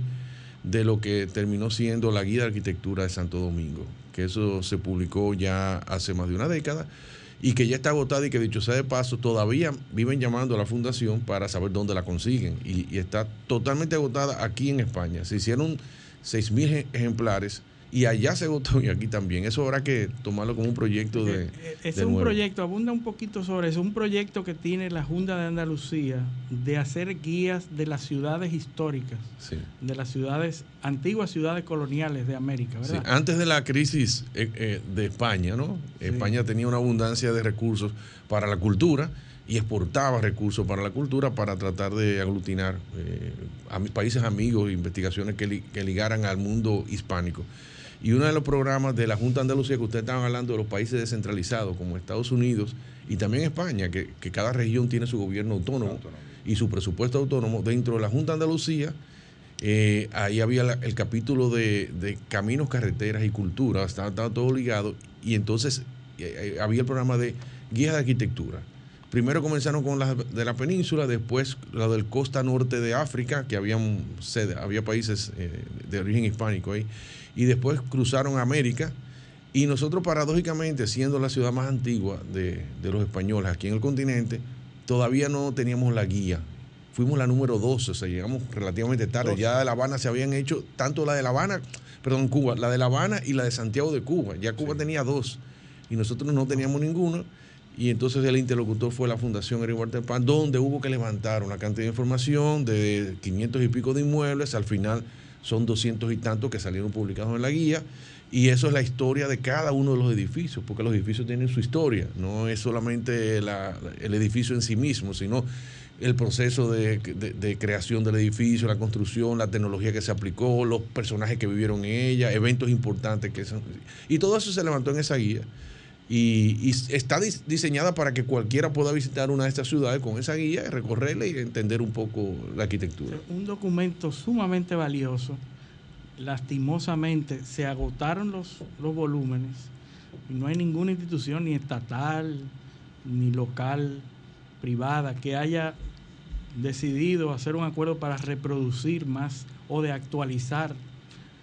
de lo que terminó siendo la Guía de Arquitectura de Santo Domingo, que eso se publicó ya hace más de una década y que ya está agotada y que dicho sea de paso, todavía viven llamando a la fundación para saber dónde la consiguen y, está totalmente agotada aquí en España. Se hicieron 6.000 ejemplares y allá se votó y aquí también. Eso habrá que tomarlo como un proyecto de. Eh, eh, es un proyecto, abunda un poquito sobre eso, un proyecto que tiene la Junta de Andalucía de hacer guías de las ciudades históricas, de las ciudades, antiguas ciudades coloniales de América, ¿verdad? Antes de la crisis eh, de España, ¿no? España tenía una abundancia de recursos para la cultura y exportaba recursos para la cultura para tratar de aglutinar a mis países amigos, investigaciones que, que ligaran al mundo hispánico. Y uno de los programas de la Junta de Andalucía que ustedes estaban hablando de los países descentralizados, como Estados Unidos y también España, que, cada región tiene su gobierno autónomo, y su presupuesto autónomo, dentro de la Junta de Andalucía, eh, ahí había el capítulo de, caminos, carreteras y cultura, estaba, todo ligado, y entonces eh, eh, había el programa de guías de arquitectura. Primero comenzaron con las de la península, después la del costa norte de África, que había, había países de origen hispánico ahí y después cruzaron América. Y nosotros paradójicamente, siendo la ciudad más antigua de, los españoles aquí en el continente, todavía no teníamos la guía. Fuimos la número 12, o sea, llegamos relativamente tarde. Ya de La Habana se habían hecho, tanto la de La Habana, perdón, Cuba, la de La Habana y la de Santiago de Cuba. Ya Cuba tenía dos y nosotros no teníamos ninguna. Y entonces el interlocutor fue la Fundación Eric Pan, donde hubo que levantar una cantidad de información de 500 y pico de inmuebles. Al final son doscientos y tantos que salieron publicados en la guía. Y eso es la historia de cada uno de los edificios, porque los edificios tienen su historia. No es solamente el edificio en sí mismo, sino el proceso de, creación del edificio, la construcción, la tecnología que se aplicó, los personajes que vivieron en ella, eventos importantes que son. Y todo eso se levantó en esa guía y, está diseñada para que cualquiera pueda visitar una de estas ciudades con esa guía, recorrerla y entender un poco la arquitectura. Un documento sumamente valioso. Lastimosamente se agotaron los, los volúmenes y no hay ninguna institución, ni estatal, ni local, privada, que haya decidido hacer un acuerdo para reproducir más o de actualizar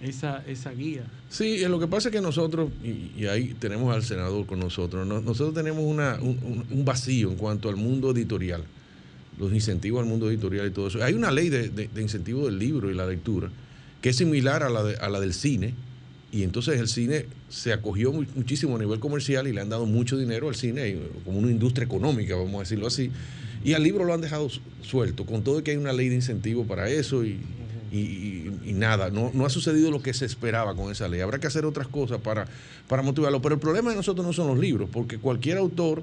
esa, esa guía. Sí, lo que pasa es que nosotros, y, ahí tenemos al senador con nosotros, nosotros tenemos una, un, vacío en cuanto al mundo editorial, los incentivos al mundo editorial y todo eso. Hay una ley de, de, incentivo del libro y la lectura que es similar a la, a la del cine Y entonces el cine se acogió muchísimo a nivel comercial y le han dado mucho dinero al cine, eh, como una industria económica, vamos a decirlo así. Y al libro lo han dejado suelto, con todo que hay una ley de incentivo para eso y, nada, no, no, ha sucedido lo que se esperaba con esa ley. Habrá que hacer otras cosas para, para motivarlo. Pero el problema de nosotros no son los libros, porque cualquier autor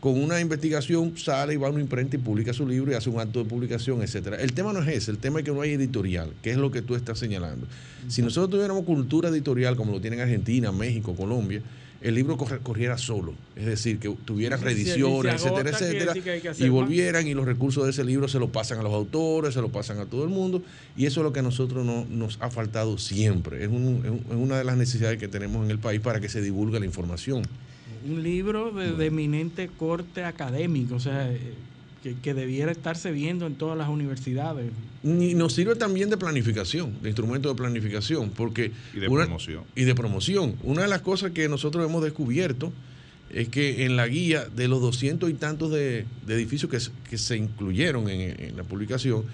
con una investigación sale y va a una imprenta y publica su libro y hace un acto de publicación, etcétera. El tema no es ese, el tema es que no hay editorial, que es lo que tú estás señalando. Si nosotros tuviéramos cultura editorial como lo tienen Argentina, México, Colombia, el libro corriera solo, es decir, que tuvieran reediciones, etcétera, etcétera, y volvieran y los recursos de ese libro se lo pasan a los autores, se lo pasan a todo el mundo, y eso es lo que a nosotros no, nos ha faltado siempre, es, es una de las necesidades que tenemos en el país para que se divulgue la información. Un libro de, eminente corte académico, o sea, eh, que, debiera estarse viendo en todas las universidades. Y nos sirve también de planificación, de instrumento de planificación, porque... Y de promoción. Y de promoción. Una de las cosas que nosotros hemos descubierto es que en la guía de los doscientos y tantos de, edificios que, se incluyeron en, la publicación,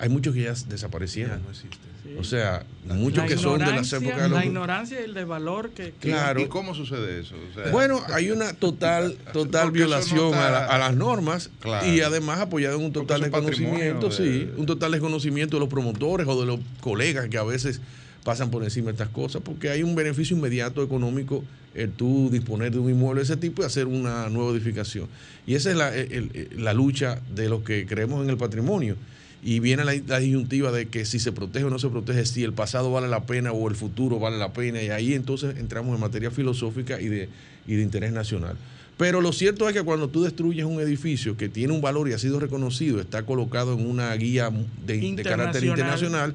hay muchos que ya desaparecieron. no existen. O sea, muchos que son de las épocas de La ignorancia y el desvalor que, Claro. ¿Y cómo sucede eso? bueno, hay una total total violación a, las normas y además apoyado en un total desconocimiento, sí, un total desconocimiento de los promotores o de los colegas que a veces pasan por encima de estas cosas, porque hay un beneficio inmediato económico el tú disponer de un inmueble de ese tipo y hacer una nueva edificación. Y esa es la, la lucha de los que creemos en el patrimonio y viene la, disyuntiva de que si se protege o no se protege, si el pasado vale la pena o el futuro vale la pena, y ahí entonces entramos en materia filosófica y de, y de interés nacional. Pero lo cierto es que cuando tú destruyes un edificio que tiene un valor y ha sido reconocido, está colocado en una guía de, carácter internacional,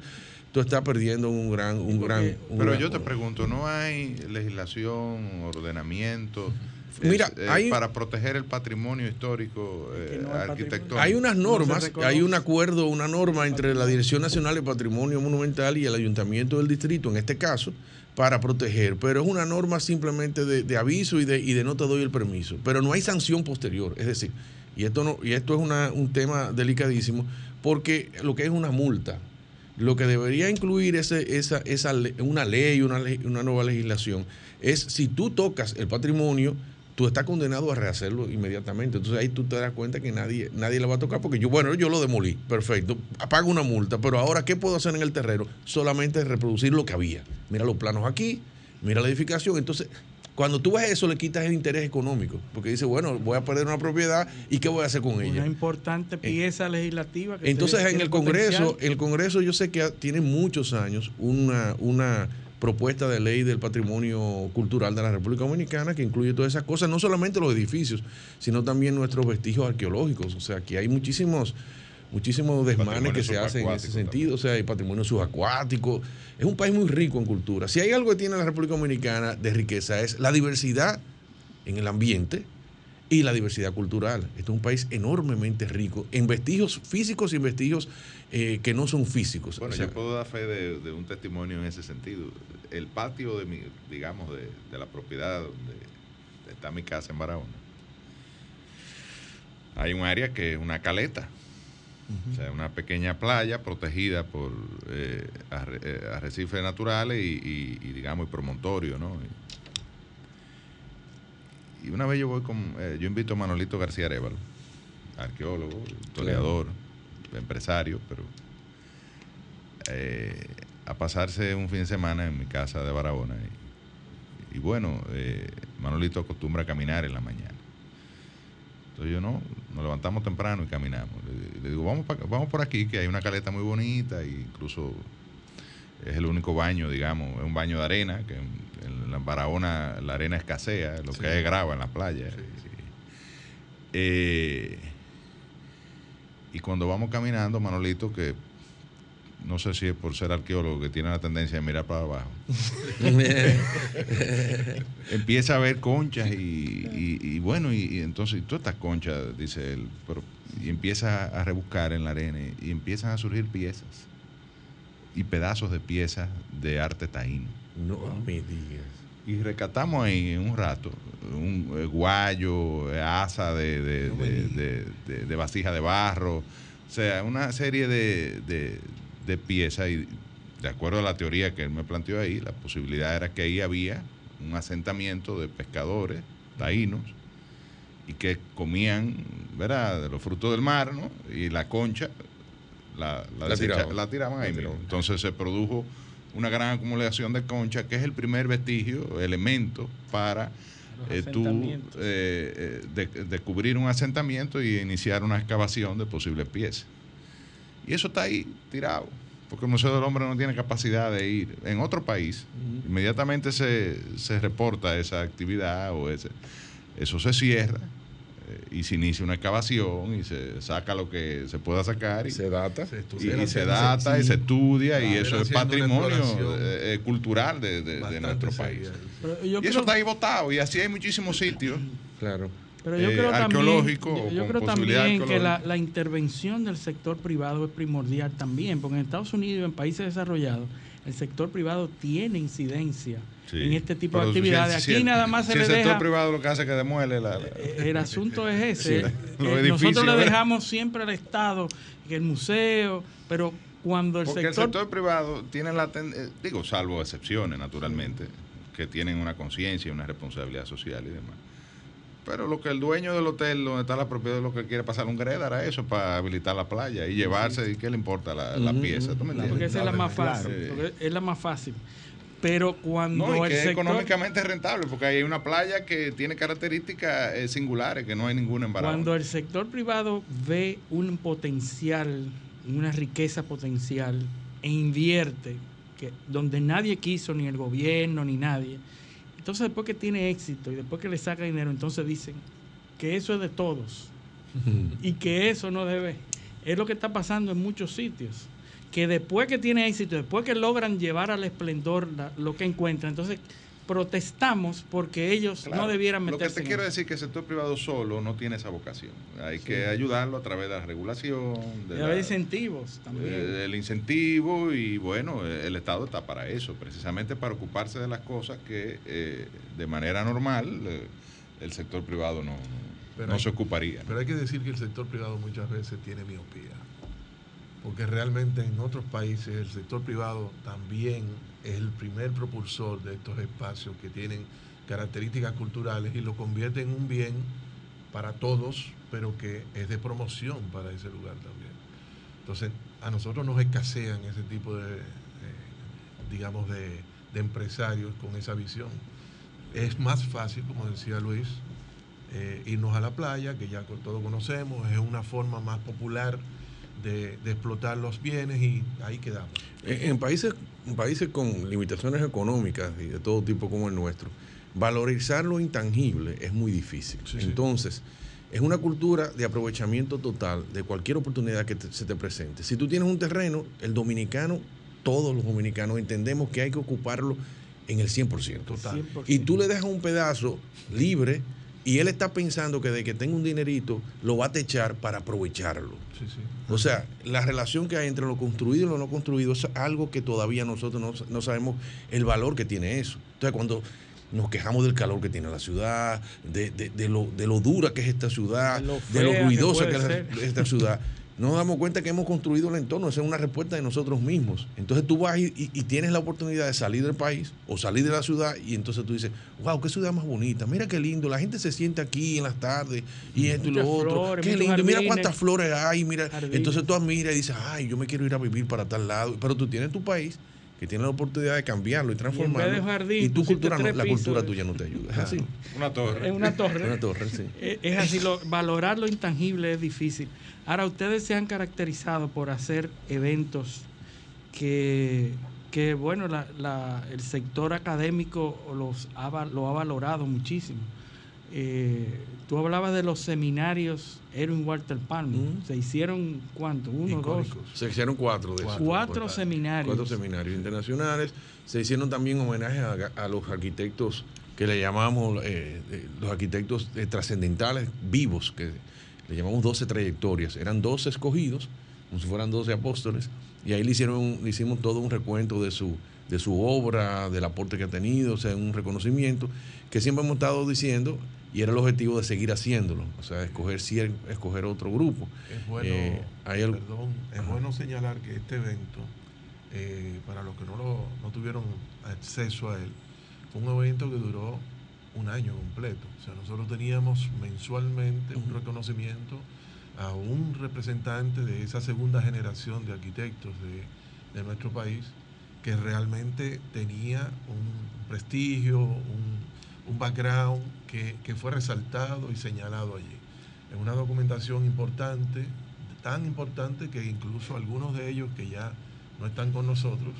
tú estás perdiendo un gran... Un gran pero yo te pregunto, ¿no hay legislación, ordenamiento? Mira, hay, para proteger el patrimonio histórico eh, arquitectónico. Hay unas normas, hay un acuerdo, una norma entre la Dirección Nacional de Patrimonio Monumental y el Ayuntamiento del Distrito, en este caso, para proteger, pero es una norma simplemente de, aviso y de, y de no te doy el permiso, pero no hay sanción posterior, es decir, y esto, no, y esto es una, un tema delicadísimo, porque lo que es una multa, lo que debería incluir ese, esa, esa, una ley, una, una nueva legislación, es si tú tocas el patrimonio, tú estás condenado a rehacerlo inmediatamente. Entonces ahí tú te das cuenta que nadie, nadie le va a tocar porque yo, bueno, yo lo demolí, perfecto, pago una multa, pero ahora, ¿qué puedo hacer en el terreno? Solamente reproducir lo que había. Mira los planos aquí, mira la edificación. Entonces, cuando tú ves eso, le quitas el interés económico, porque dice, bueno, voy a perder una propiedad y ¿qué voy a hacer con ella? Una importante pieza legislativa. Que entonces, en el Congreso, en el Congreso yo sé que tiene muchos años una, una propuesta de ley del patrimonio cultural de la República Dominicana que incluye todas esas cosas, no solamente los edificios, sino también nuestros vestigios arqueológicos. O sea, que hay muchísimos muchísimos desmanes que se hacen en ese sentido, o sea, hay patrimonio subacuático. Es un país muy rico en cultura. Si hay algo que tiene la República Dominicana de riqueza es la diversidad en el ambiente, y la diversidad cultural. Este es un país enormemente rico en vestigios físicos y en vestigios eh, que no son físicos. Bueno, yo puedo dar fe de, un testimonio en ese sentido. El patio de mi, digamos, de, la propiedad donde está mi casa en Barahona, hay un área que es una caleta. O sea, una pequeña playa protegida por eh, eh, arrecifes naturales y, digamos, y promontorio, ¿no? Y una vez yo voy con, eh, yo invito a Manolito García Arevalo, arqueólogo, historiador, empresario, pero eh, a pasarse un fin de semana en mi casa de Barahona. Y, bueno, eh, Manolito acostumbra a caminar en la mañana. Entonces yo no, nos levantamos temprano y caminamos. Le, digo, vamos, vamos por aquí, que hay una caleta muy bonita, e incluso es el único baño, digamos, es un baño de arena, que en la Barahona la arena escasea, lo que es grava en la playa. Eh, y cuando vamos caminando, Manolito, que no sé si es por ser arqueólogo que tiene la tendencia de mirar para abajo, empieza a ver conchas y, bueno, y, entonces todas estas conchas, dice él, pero, y empieza a rebuscar en la arena y empiezan a surgir piezas y pedazos de piezas de arte taíno. No me digas. Y rescatamos ahí en un rato un eh, guayo, eh, asa de, de, vasija de barro, o sea, una serie de, piezas y de acuerdo a la teoría que él me planteó ahí, la posibilidad era que ahí había un asentamiento de pescadores taínos y que comían, ¿verdad?, de los frutos del mar, ¿no? Y la concha la, la, tiraban. ahí mismo. Entonces se produjo una gran acumulación de concha, que es el primer vestigio, elemento para eh, tú eh, eh descubrir un asentamiento y iniciar una excavación de posibles piezas. Y eso está ahí tirado, porque el Museo del Hombre no tiene capacidad de ir en otro país. Inmediatamente se, se reporta esa actividad o ese, eso se cierra y se inicia una excavación y se saca lo que se pueda sacar y se data. Se y, se data y se estudia y eso es patrimonio eh, eh, cultural de, nuestro país. Y eso está ahí votado y así hay muchísimos sitios. Claro. Pero yo creo también, yo, creo también que la, la, intervención del sector privado es primordial también, porque en Estados Unidos y en países desarrollados el sector privado tiene incidencia en este tipo de actividades. Aquí nada más se le deja. El sector privado lo que hace es que demuele la. Eh, el asunto es ese. nosotros le dejamos siempre al Estado, que el museo, pero cuando el Porque el sector privado tiene la. Eh, digo, salvo excepciones, naturalmente, que tienen una conciencia y una responsabilidad social y demás. Pero lo que el dueño del hotel donde está la propiedad lo que quiere pasar un gredar a eso para habilitar la playa y llevarse, ¿y qué le importa la, pieza? Porque esa es la más fácil. Es la más fácil. Pero cuando no, y que es económicamente rentable, porque hay una playa que tiene características eh, singulares, que no hay ningún embarazo. Cuando el sector privado ve un potencial, una riqueza potencial, e invierte, que, donde nadie quiso, ni el gobierno, ni nadie, entonces después que tiene éxito y después que le saca dinero, entonces dicen que eso es de todos y que eso no debe. Es lo que está pasando en muchos sitios que después que tiene éxito, después que logran llevar al esplendor lo que encuentran, entonces protestamos porque ellos no debieran meterse. Lo que te quiero decir es que el sector privado solo no tiene esa vocación. Hay que ayudarlo a través de la regulación, de incentivos también. El incentivo y bueno, el Estado está para eso, precisamente para ocuparse de las cosas que eh, de manera normal eh, el sector privado no, no se ocuparía. Pero hay que decir que el sector privado muchas veces tiene miopía porque realmente en otros países el sector privado también es el primer propulsor de estos espacios que tienen características culturales y lo convierte en un bien para todos, pero que es de promoción para ese lugar también. Entonces, a nosotros nos escasean ese tipo de, digamos, de, empresarios con esa visión. Es más fácil, como decía Luis, eh, irnos a la playa, que ya todos conocemos, es una forma más popular de, explotar los bienes y ahí quedamos. En, países, en países con limitaciones económicas y de todo tipo como el nuestro, valorizar lo intangible es muy difícil. Entonces, es una cultura de aprovechamiento total de cualquier oportunidad que se te presente. Si tú tienes un terreno, el dominicano, todos los dominicanos entendemos que hay que ocuparlo en el 100%. Total. Y tú le dejas un pedazo libre y él está pensando que de que tenga un dinerito lo va a techar para aprovecharlo. O sea, la relación que hay entre lo construido y lo no construido es algo que todavía nosotros no, sabemos el valor que tiene eso. Entonces, cuando nos quejamos del calor que tiene la ciudad, de, de, lo, de lo dura que es esta ciudad, de lo ruidosa que es esta ciudad no nos damos cuenta que hemos construido el entorno, esa es una respuesta de nosotros mismos. Entonces tú vas y, tienes la oportunidad de salir del país o salir de la ciudad y entonces tú dices, wow, qué ciudad más bonita, mira qué lindo, la gente se siente aquí en las tardes y esto y lo otro, qué lindo, mira cuántas flores hay, mira. Entonces tú admiras y dices, ay, yo me quiero ir a vivir para tal lado, pero tú tienes tu país que tiene la oportunidad de cambiarlo y transformarlo. Y, tu cultura la cultura tuya no te ayuda. Es así. Una torre. Es una torre. una torre, sí. Es, así, valorar lo intangible es difícil. Ahora, ustedes se han caracterizado por hacer eventos que, que bueno, el sector académico los lo ha valorado muchísimo. Eh, tú hablabas de los seminarios Erwin Walter Palmer. ¿Se hicieron cuántos? ¿Uno, dos? Se hicieron cuatro de esos. Cuatro seminarios. Cuatro seminarios internacionales. Se hicieron también homenajes a, los arquitectos que le llamamos eh, eh, los arquitectos trascendentales vivos, que le llamamos 12 trayectorias. Eran 12 escogidos, como si fueran 12 apóstoles, y ahí le, hicieron, le hicimos todo un recuento de su, de su obra, del aporte que ha tenido, o sea, un reconocimiento que siempre hemos estado diciendo y era el objetivo de seguir haciéndolo, o sea, escoger, escoger otro grupo. Es bueno, eh, perdón, es bueno señalar que este evento eh, para los que no, lo, no tuvieron acceso a él, fue un evento que duró un año completo. O sea, nosotros teníamos mensualmente un reconocimiento a un representante de esa segunda generación de arquitectos de, nuestro país que realmente tenía un prestigio, un, background que, que, fue resaltado y señalado allí. Es una documentación importante, tan importante que incluso algunos de ellos que ya no están con nosotros,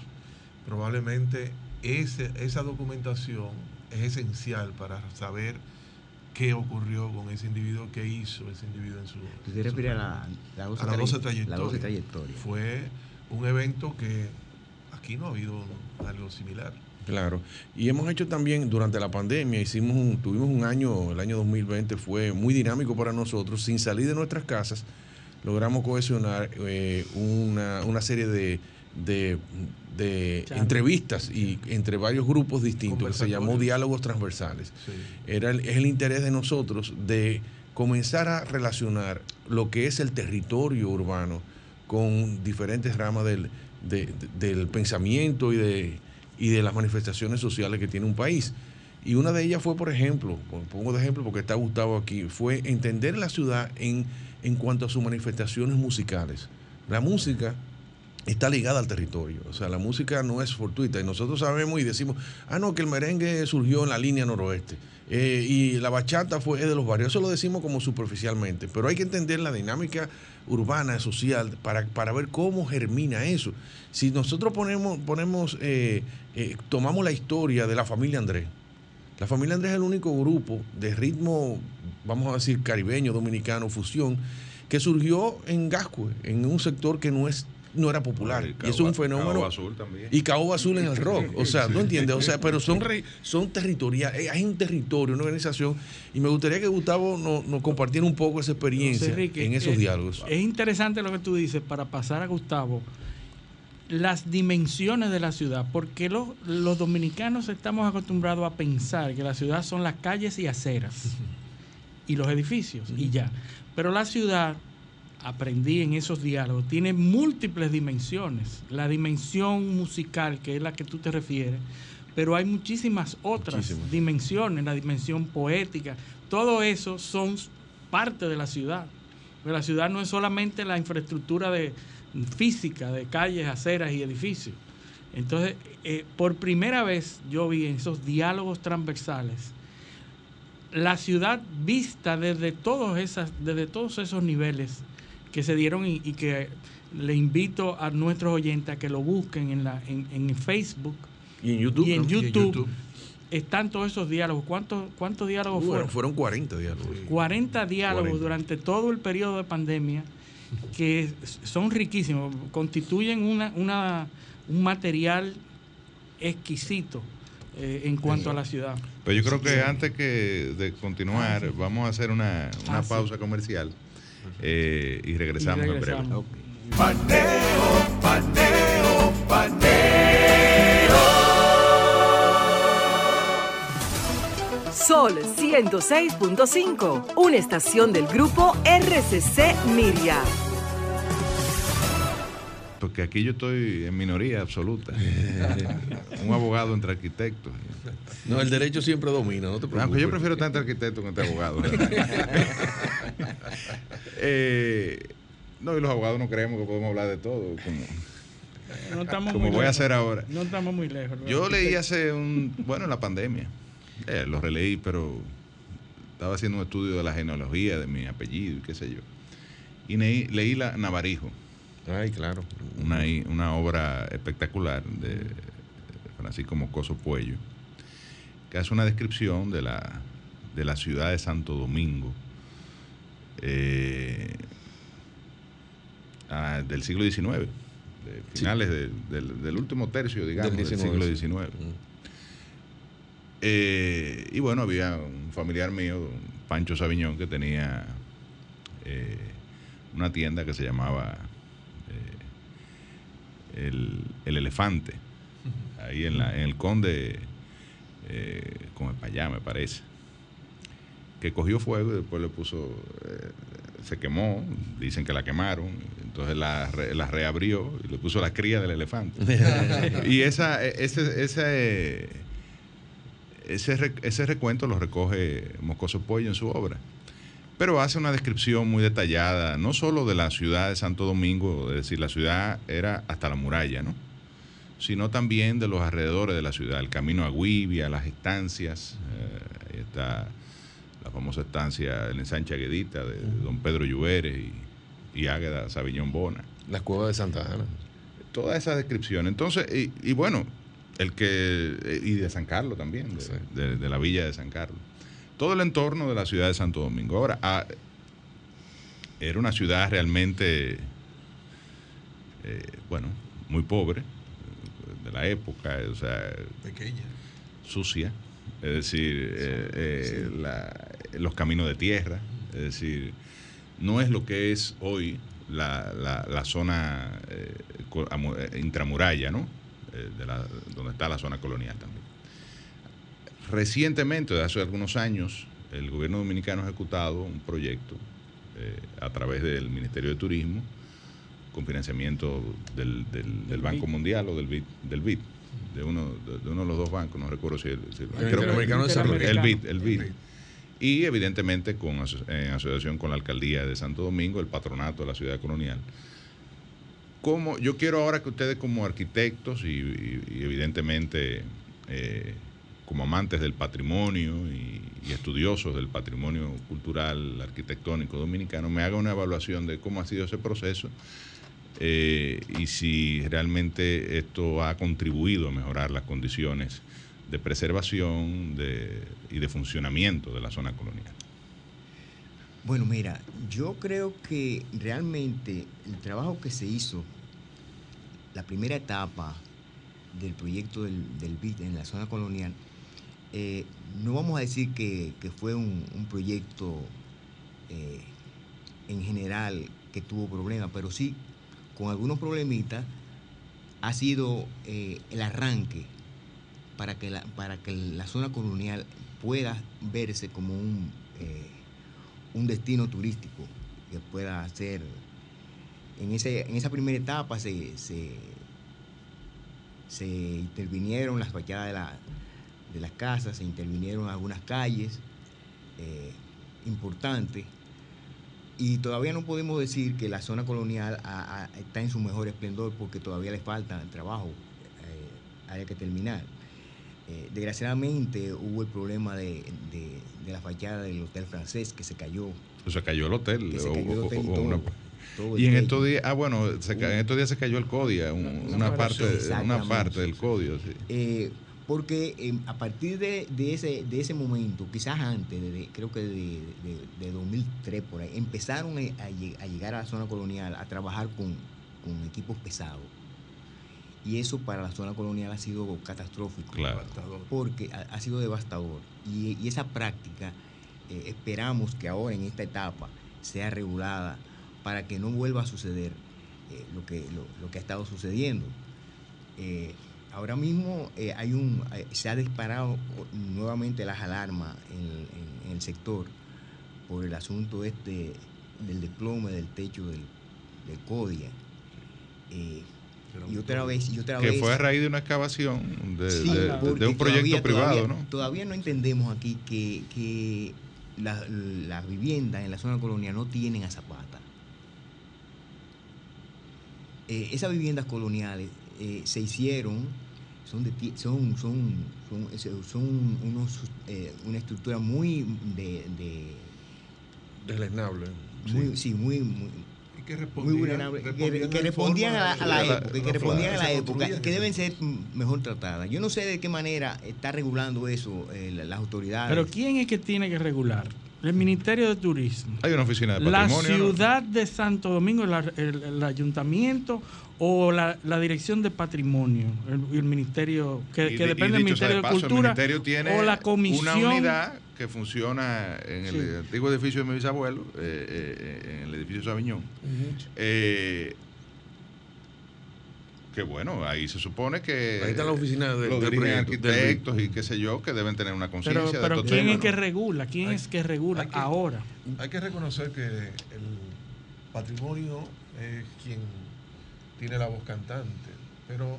probablemente ese, esa documentación es esencial para saber qué ocurrió con ese individuo, qué hizo ese individuo en su... ¿Usted refiere a la, la, 12 trayectoria. Fue un evento que aquí no ha habido algo similar. Claro, y hemos hecho también durante la pandemia, hicimos un, tuvimos un año, el año 2020 fue muy dinámico para nosotros, sin salir de nuestras casas, logramos cohesionar eh, una, una, serie de, de, de entrevistas y entre varios grupos distintos que se llamó diálogos transversales. Era es el interés de nosotros de comenzar a relacionar lo que es el territorio urbano con diferentes ramas del, del pensamiento y de, y de las manifestaciones sociales que tiene un país. Y una de ellas fue, por ejemplo, pongo de ejemplo porque está Gustavo aquí, fue entender la ciudad en, en cuanto a sus manifestaciones musicales. La música está ligada al territorio. O sea, la música no es fortuita. Y nosotros sabemos y decimos, ah, no, que el merengue surgió en la línea noroeste. Eh, y la bachata fue de los barrios. Eso lo decimos como superficialmente. Pero hay que entender la dinámica urbana, social, para, para ver cómo germina eso. Si nosotros ponemos, ponemos eh, eh, tomamos la historia de la familia Andrés. La familia Andrés es el único grupo de ritmo, vamos a decir, caribeño, dominicano, fusión, que surgió en Gascue, en un sector que no es no era popular. y es un fenómeno. Azul también. Y Cabo Azul en el rock. O sea, ¿no entiendes? O sea, pero son, son territoriales. Eh, hay un territorio, una organización. Y me gustaría que Gustavo nos, compartiera un poco esa experiencia en esos diálogos. Es interesante lo que tú dices para pasar a Gustavo. Las dimensiones de la ciudad, porque los, los dominicanos estamos acostumbrados a pensar que la ciudad son las calles y aceras y los edificios y ya. Pero la ciudad aprendí en esos diálogos, tiene múltiples dimensiones. La dimensión musical, que es la que tú te refieres, pero hay muchísimas otras dimensiones, la dimensión poética. Todo eso son parte de la ciudad. Pero la ciudad no es solamente la infraestructura de, física de calles, aceras y edificios. Entonces, eh, por primera vez yo vi en esos diálogos transversales la ciudad vista desde todos, esas, desde todos esos niveles que se dieron y, que le invito a nuestros oyentes a que lo busquen en, la, en, Facebook. Y en YouTube. Y en, YouTube, Están todos esos diálogos. ¿Cuántos, cuántos diálogos fueron? Fueron 40 diálogos. 40 diálogos durante todo el periodo de pandemia que son riquísimos, constituyen una, una, un material exquisito eh, en cuanto a la ciudad. Pero yo creo que antes que de continuar, ah, vamos a hacer una, una ah, pausa comercial. Eh, y, regresamos en breve. Paneo, paneo, paneo. Sol 106.5, una estación del grupo RCC Miria. Porque aquí yo estoy en minoría absoluta. Un abogado entre arquitectos. No, el derecho siempre domina, no te preocupes. yo prefiero tanto arquitecto que entre abogado. Eh, no, y los abogados no creemos que podemos hablar de todo. Como, voy a hacer ahora. No estamos muy lejos. Yo leí hace un. Bueno, en la pandemia. Eh, lo releí, pero estaba haciendo un estudio de la genealogía de mi apellido y qué sé yo. Y leí, la Navarijo. Ay, claro. Una, una obra espectacular de Francisco Mocoso Puello, que hace una descripción de la, de la ciudad de Santo Domingo eh, ah, del siglo XIX, de finales del, último tercio, digamos, del, siglo XIX. Eh, y bueno, había un familiar mío, Pancho Sabiñón, que tenía eh, una tienda que se llamaba el, Elefante, ahí en, la, en el Conde, con el Payá, me parece que cogió fuego y después le puso, eh, se quemó, dicen que la quemaron, Entonces la, la reabrió y le puso la cría del elefante. y esa, ese, ese, ese, ese recuento lo recoge Moscoso Pollo en su obra pero hace una descripción muy detallada, no solo de la ciudad de Santo Domingo, es decir, la ciudad era hasta la muralla, ¿no? sino también de los alrededores de la ciudad, el camino a Guivia, las estancias, eh, ahí está famosa estancia en Sancha Guedita de don Pedro Lluveres y, y Águeda Sabiñón Bona. La cueva de Santa Ana. Toda esa descripción. Entonces, y, bueno, el que, y de San Carlos también, de la villa de San Carlos todo el entorno de la ciudad de Santo Domingo. Ahora, ah, era una ciudad realmente, eh, bueno, muy pobre de la época, o sea, pequeña, sucia, es decir, eh, eh, los caminos de tierra, es decir, no es lo que es hoy la, la, zona intramuralla, ¿no? De la, donde está la zona colonial también. Recientemente, hace algunos años, el gobierno dominicano ha ejecutado un proyecto eh, a través del Ministerio de Turismo con financiamiento del, Banco Mundial o del BID, del BID de, uno, de, uno de los dos bancos, no recuerdo si el, el BID, el BID. Y evidentemente con, en asociación con la Alcaldía de Santo Domingo, el patronato de la ciudad colonial. Como, yo quiero ahora que ustedes como arquitectos y, evidentemente eh, como amantes del patrimonio y, estudiosos del patrimonio cultural, arquitectónico dominicano, me haga una evaluación de cómo ha sido ese proceso eh, y si realmente esto ha contribuido a mejorar las condiciones de preservación y de funcionamiento de la zona colonial. Bueno, mira, yo creo que realmente el trabajo que se hizo, la primera etapa del proyecto del, del BID en la zona colonial, eh, no vamos a decir que, fue un, proyecto eh, en general que tuvo problemas, pero sí, con algunos problemitas, ha sido eh, el arranque para que, la, para que la zona colonial pueda verse como un, un destino turístico que pueda ser. En, ese, en esa primera etapa se, se, se intervinieron las fachadas de la, de las casas, se intervinieron algunas calles eh, importantes y todavía no podemos decir que la zona colonial está en su mejor esplendor porque todavía le falta trabajo, eh, hay que terminar. Eh, desgraciadamente hubo el problema de, la fachada del hotel francés que se cayó. O se cayó el hotel. y, en estos días, ah bueno, en estos días se cayó el CODIA, una, parte, una parte del CODIA. Sí porque em, a partir de, ese, de ese momento, quizás antes, creo que de, 2003 por ahí, empezaron a, llegar a la zona colonial a trabajar con, equipos pesados. Y eso para la zona colonial ha sido catastrófico. Claro. Porque ha, sido devastador. Y, esa práctica eh, esperamos que ahora en esta etapa sea regulada para que no vuelva a suceder eh, lo, que, lo, que ha estado sucediendo. Eh, Ahora mismo eh, hay un, eh, se ha disparado nuevamente las alarmas en, el sector por el asunto este del desplome del techo del, del CODIA. Eh, y otra vez, y otra que fue a raíz de una excavación de, un proyecto privado, ¿no? Todavía no entendemos aquí que, las viviendas en la zona colonial no tienen a zapata. esas viviendas coloniales se hicieron son, de, son, son, son, son unos, eh, una estructura muy de... de. Muy, sí, muy, muy que respondían, que, respondían a la, época, que respondían a la época, que deben ser mejor tratadas. Yo no sé de qué manera está regulando eso eh, las autoridades. Pero ¿quién es que tiene que regular? El Ministerio de Turismo. Hay una oficina de patrimonio. La ciudad de Santo Domingo, el, ayuntamiento o la, Dirección de Patrimonio, el, el Ministerio, que, depende del Ministerio de, Cultura, tiene o la comisión. Una unidad que funciona en el antiguo edificio de mi bisabuelo, eh, eh, en el edificio Sabiñón. eh, que bueno, ahí se supone que ahí está la oficina de, los arquitectos y qué sé yo que deben tener una conciencia pero, pero quién es que regula quién es que regula ahora hay que reconocer que el patrimonio es quien tiene la voz cantante, pero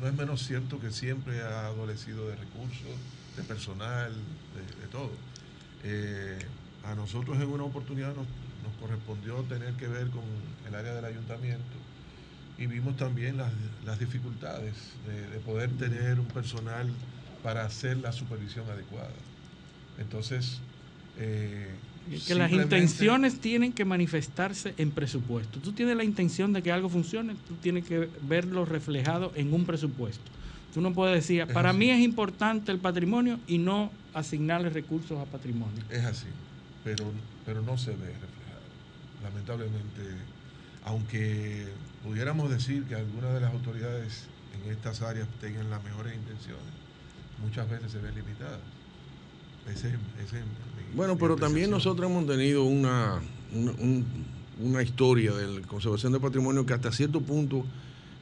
no es menos cierto que siempre ha adolecido de recursos, de personal, de, todo. Eh, a nosotros en una oportunidad nos, correspondió tener que ver con el área del ayuntamiento y vimos también las, dificultades de, poder tener un personal para hacer la supervisión adecuada. Entonces, eh, que las intenciones tienen que manifestarse en presupuesto. Tú tienes la intención de que algo funcione, tú tienes que verlo reflejado en un presupuesto. Tú no puedes decir, para mí es importante el patrimonio y no asignarle recursos a patrimonio. Es así, pero, pero no se ve reflejado. Lamentablemente, aunque pudiéramos decir que algunas de las autoridades en estas áreas tengan las mejores intenciones, muchas veces se ven limitadas. Ese, ese bueno, pero también nosotros hemos tenido una, una, historia de conservación de patrimonio que hasta cierto punto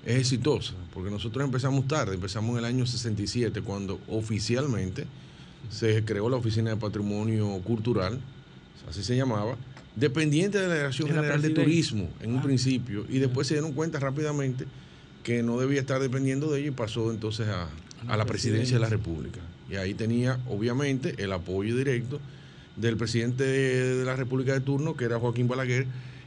es exitosa, porque nosotros empezamos tarde, empezamos en el año 67, cuando oficialmente se creó la Oficina de Patrimonio Cultural, así se llamaba, dependiente de la Dirección General de Turismo en un ah. principio, y después se dieron cuenta rápidamente que no debía estar dependiendo de ella y pasó entonces a, a la presidencia de la República. Y ahí tenía, obviamente, el apoyo directo del presidente de la República de turno, que era Joaquín Balaguer,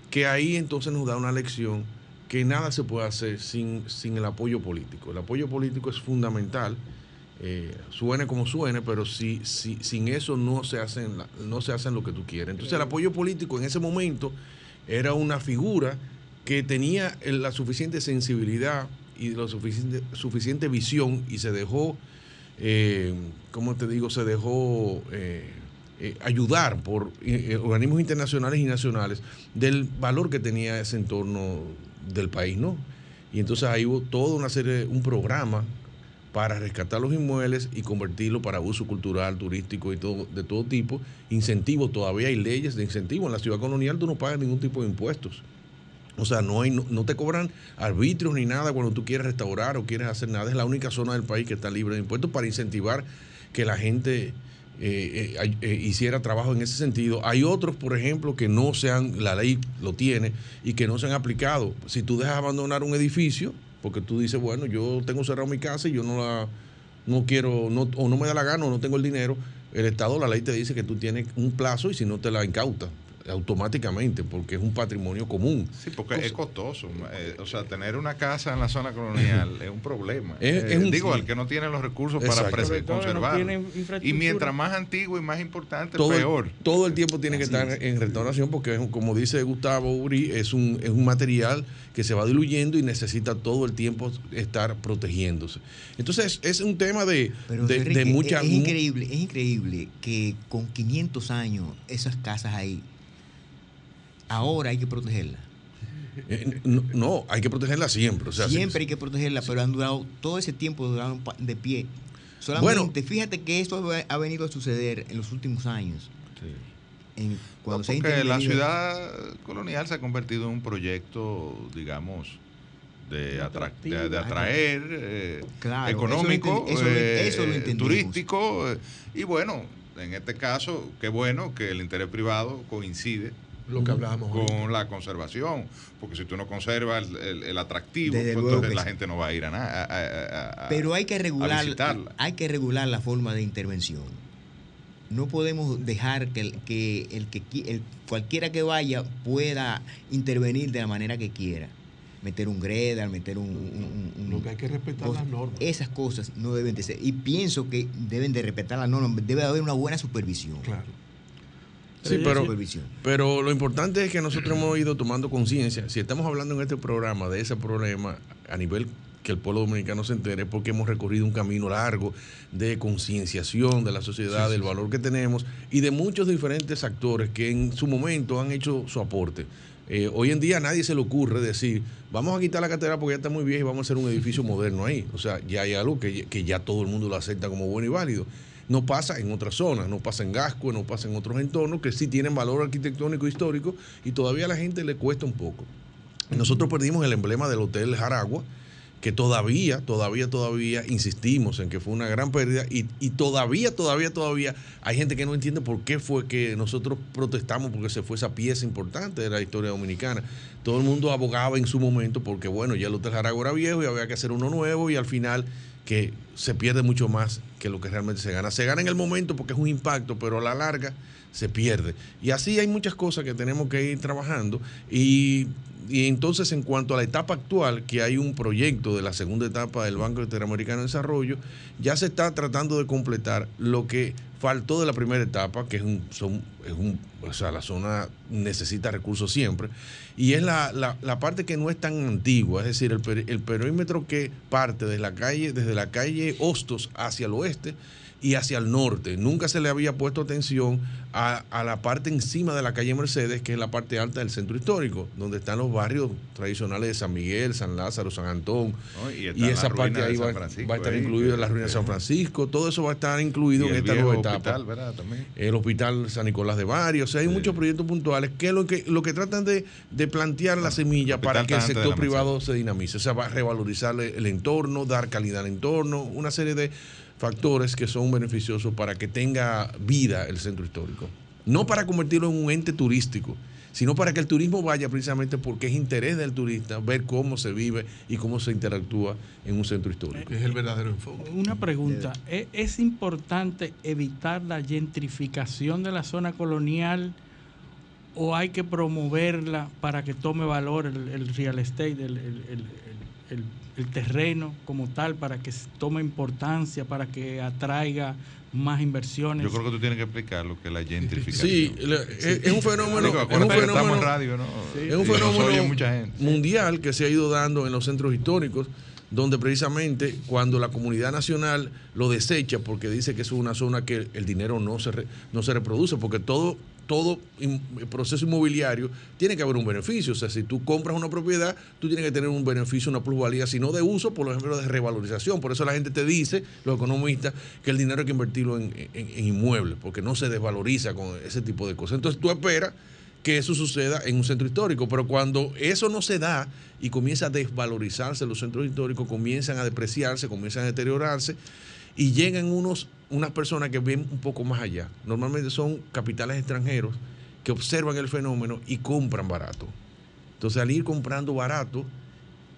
que ahí entonces nos da una lección que nada se puede hacer sin, sin el apoyo político. El apoyo político es fundamental, eh, suene como suene, pero si, si, sin eso no se, hacen, no se hacen lo que tú quieres. Entonces el apoyo político en ese momento era una figura que tenía la suficiente sensibilidad y la suficiente, suficiente visión y se dejó, eh, ¿cómo te digo? Se dejó... Eh, eh, ayudar por eh, organismos internacionales y nacionales del valor que tenía ese entorno del país, ¿no? Y entonces ahí hubo toda una serie, un programa para rescatar los inmuebles y convertirlo para uso cultural, turístico y todo, de todo tipo. Incentivos, todavía hay leyes de incentivos. En la ciudad colonial tú no pagas ningún tipo de impuestos. O sea, no, hay, no, te cobran arbitrios ni nada cuando tú quieres restaurar o quieres hacer nada. Es la única zona del país que está libre de impuestos para incentivar que la gente eh, eh, eh, hiciera trabajo en ese sentido. Hay otros, por ejemplo, que no se han, la ley lo tiene y que no se han aplicado. Si tú dejas abandonar un edificio, porque tú dices, bueno, yo tengo cerrado mi casa y yo no la, no quiero, no, o no me da la gana o no tengo el dinero, el Estado, la ley te dice que tú tienes un plazo y si no te la incauta automáticamente porque es un patrimonio común. Sí, porque es costoso. Eh, o sea, tener una casa en la zona colonial es un problema. Eh, digo, al que no tiene los recursos para conservar. y mientras más antiguo y más importante, peor. todo el tiempo tiene que estar en restauración porque, como dice Gustavo Uri, es un, es un material que se va diluyendo y necesita todo el tiempo estar protegiéndose. Entonces, es un tema de, de, mucha... Es, increíble, es increíble que con 500 años esas casas ahí ahora hay que protegerla. Eh, no, hay que protegerla siempre. siempre hay que protegerla, pero han durado todo ese tiempo duraron de pie. Solamente, fíjate que esto ha venido a suceder en los últimos años. porque la ciudad colonial se ha convertido en un proyecto, digamos, de, de, atraer, eh, económico, eh, turístico. y bueno, en este caso, qué bueno que el interés privado coincide lo que hablábamos con la conservación, porque si tú no conservas el, atractivo, pues entonces la gente no va a ir a nada. Pero hay que regular, hay que regular la forma de intervención. No podemos dejar que, el, que, el que el, cualquiera que vaya pueda intervenir de la manera que quiera. Meter un greda, meter un, Lo que hay que respetar las normas. Esas cosas no deben de ser. Y pienso que deben de respetar las normas. Debe haber una buena supervisión. Claro. Sí, pero, pero lo importante es que nosotros hemos ido tomando conciencia. Si estamos hablando en este programa de ese problema a nivel que el pueblo dominicano se entere, porque hemos recorrido un camino largo de concienciación de la sociedad, del valor que tenemos y de muchos diferentes actores que en su momento han hecho su aporte. Eh, hoy en día a nadie se le ocurre decir, vamos a quitar la catedral porque ya está muy vieja y vamos a hacer un edificio moderno ahí. O sea, ya hay algo que, que ya todo el mundo lo acepta como bueno y válido. No pasa en otras zonas, no pasa en Gasco, no pasa en otros entornos que sí tienen valor arquitectónico e histórico y todavía a la gente le cuesta un poco. Nosotros perdimos el emblema del Hotel Jaragua, que todavía, todavía, todavía insistimos en que fue una gran pérdida y, todavía, todavía, todavía hay gente que no entiende por qué fue que nosotros protestamos porque se fue esa pieza importante de la historia dominicana. Todo el mundo abogaba en su momento porque, bueno, ya el Hotel Jarago era viejo y había que hacer uno nuevo y al final que se pierde mucho más que lo que realmente se gana. Se gana en el momento porque es un impacto, pero a la larga se pierde. Y así hay muchas cosas que tenemos que ir trabajando y y entonces en cuanto a la etapa actual, que hay un proyecto de la segunda etapa del Banco Interamericano de Desarrollo, ya se está tratando de completar lo que faltó de la primera etapa, que es un, son, es un o sea, la zona necesita recursos siempre, y es la, la, parte que no es tan antigua, es decir, el, el perímetro que parte desde la calle, desde la calle Hostos hacia el oeste, y hacia el norte. Nunca se le había puesto atención a, la parte encima de la calle Mercedes, que es la parte alta del centro histórico, donde están los barrios tradicionales de San Miguel, San Lázaro, San Antón. y, esa parte ahí va, a estar incluido en la ruina de San Francisco. Todo eso va a estar incluido en esta nueva etapa. El hospital San Nicolás de Barrio. O sea, hay muchos proyectos puntuales que lo que, lo que tratan de, plantear la semilla para que el sector privado se dinamice. O sea, va a revalorizar el entorno, dar calidad al entorno, una serie de factores que son beneficiosos para que tenga vida el centro histórico. No para convertirlo en un ente turístico, sino para que el turismo vaya precisamente porque es interés del turista ver cómo se vive y cómo se interactúa en un centro histórico. Es el verdadero enfoque. Una pregunta, ¿es, importante evitar la gentrificación de la zona colonial o hay que promoverla para que tome valor el, real estate, el, el el terreno como tal para que tome importancia, para que atraiga más inversiones. Yo creo que tú tienes que explicar lo que es la gentrificación. Sí, es, un fenómeno, es un fenómeno, radio, ¿no? es un fenómeno mundial que se ha ido dando en los centros históricos, donde precisamente cuando la comunidad nacional lo desecha porque dice que es una zona que el dinero no se, no se reproduce, porque todo todo proceso inmobiliario tiene que haber un beneficio. O sea, si tú compras una propiedad, tú tienes que tener un beneficio, una plusvalía, si no de uso, por ejemplo, de revalorización. Por eso la gente te dice, los economistas, que el dinero hay que invertirlo en, inmuebles, porque no se desvaloriza con ese tipo de cosas. Entonces tú esperas que eso suceda en un centro histórico, pero cuando eso no se da y comienza a desvalorizarse los centros históricos, comienzan a depreciarse, comienzan a deteriorarse, y llegan unos, unas personas que ven un poco más allá. Normalmente son capitales extranjeros que observan el fenómeno y compran barato. Entonces al ir comprando barato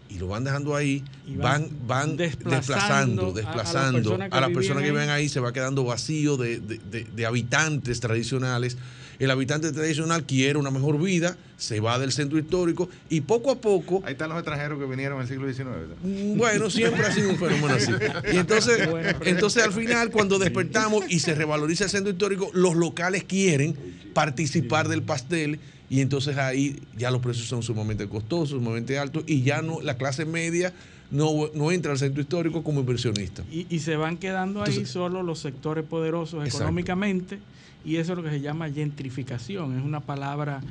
y lo van dejando ahí, van, van, desplazando, desplazando, a, las personas que, viven ahí, se va quedando vacío de, de habitantes tradicionales el habitante tradicional quiere una mejor vida, se va del centro histórico y poco a poco... Ahí están los extranjeros que vinieron en el siglo XIX. Mm, bueno, siempre ha sido un fenómeno así. Y entonces, entonces al final, cuando despertamos y se revaloriza el centro histórico, los locales quieren participar del pastel y entonces ahí ya los precios son sumamente costosos, sumamente altos y ya no la clase media no, no entra al centro histórico como inversionista. Y, se van quedando ahí solo los sectores poderosos económicamente y eso es lo que se llama gentrificación. Es una palabra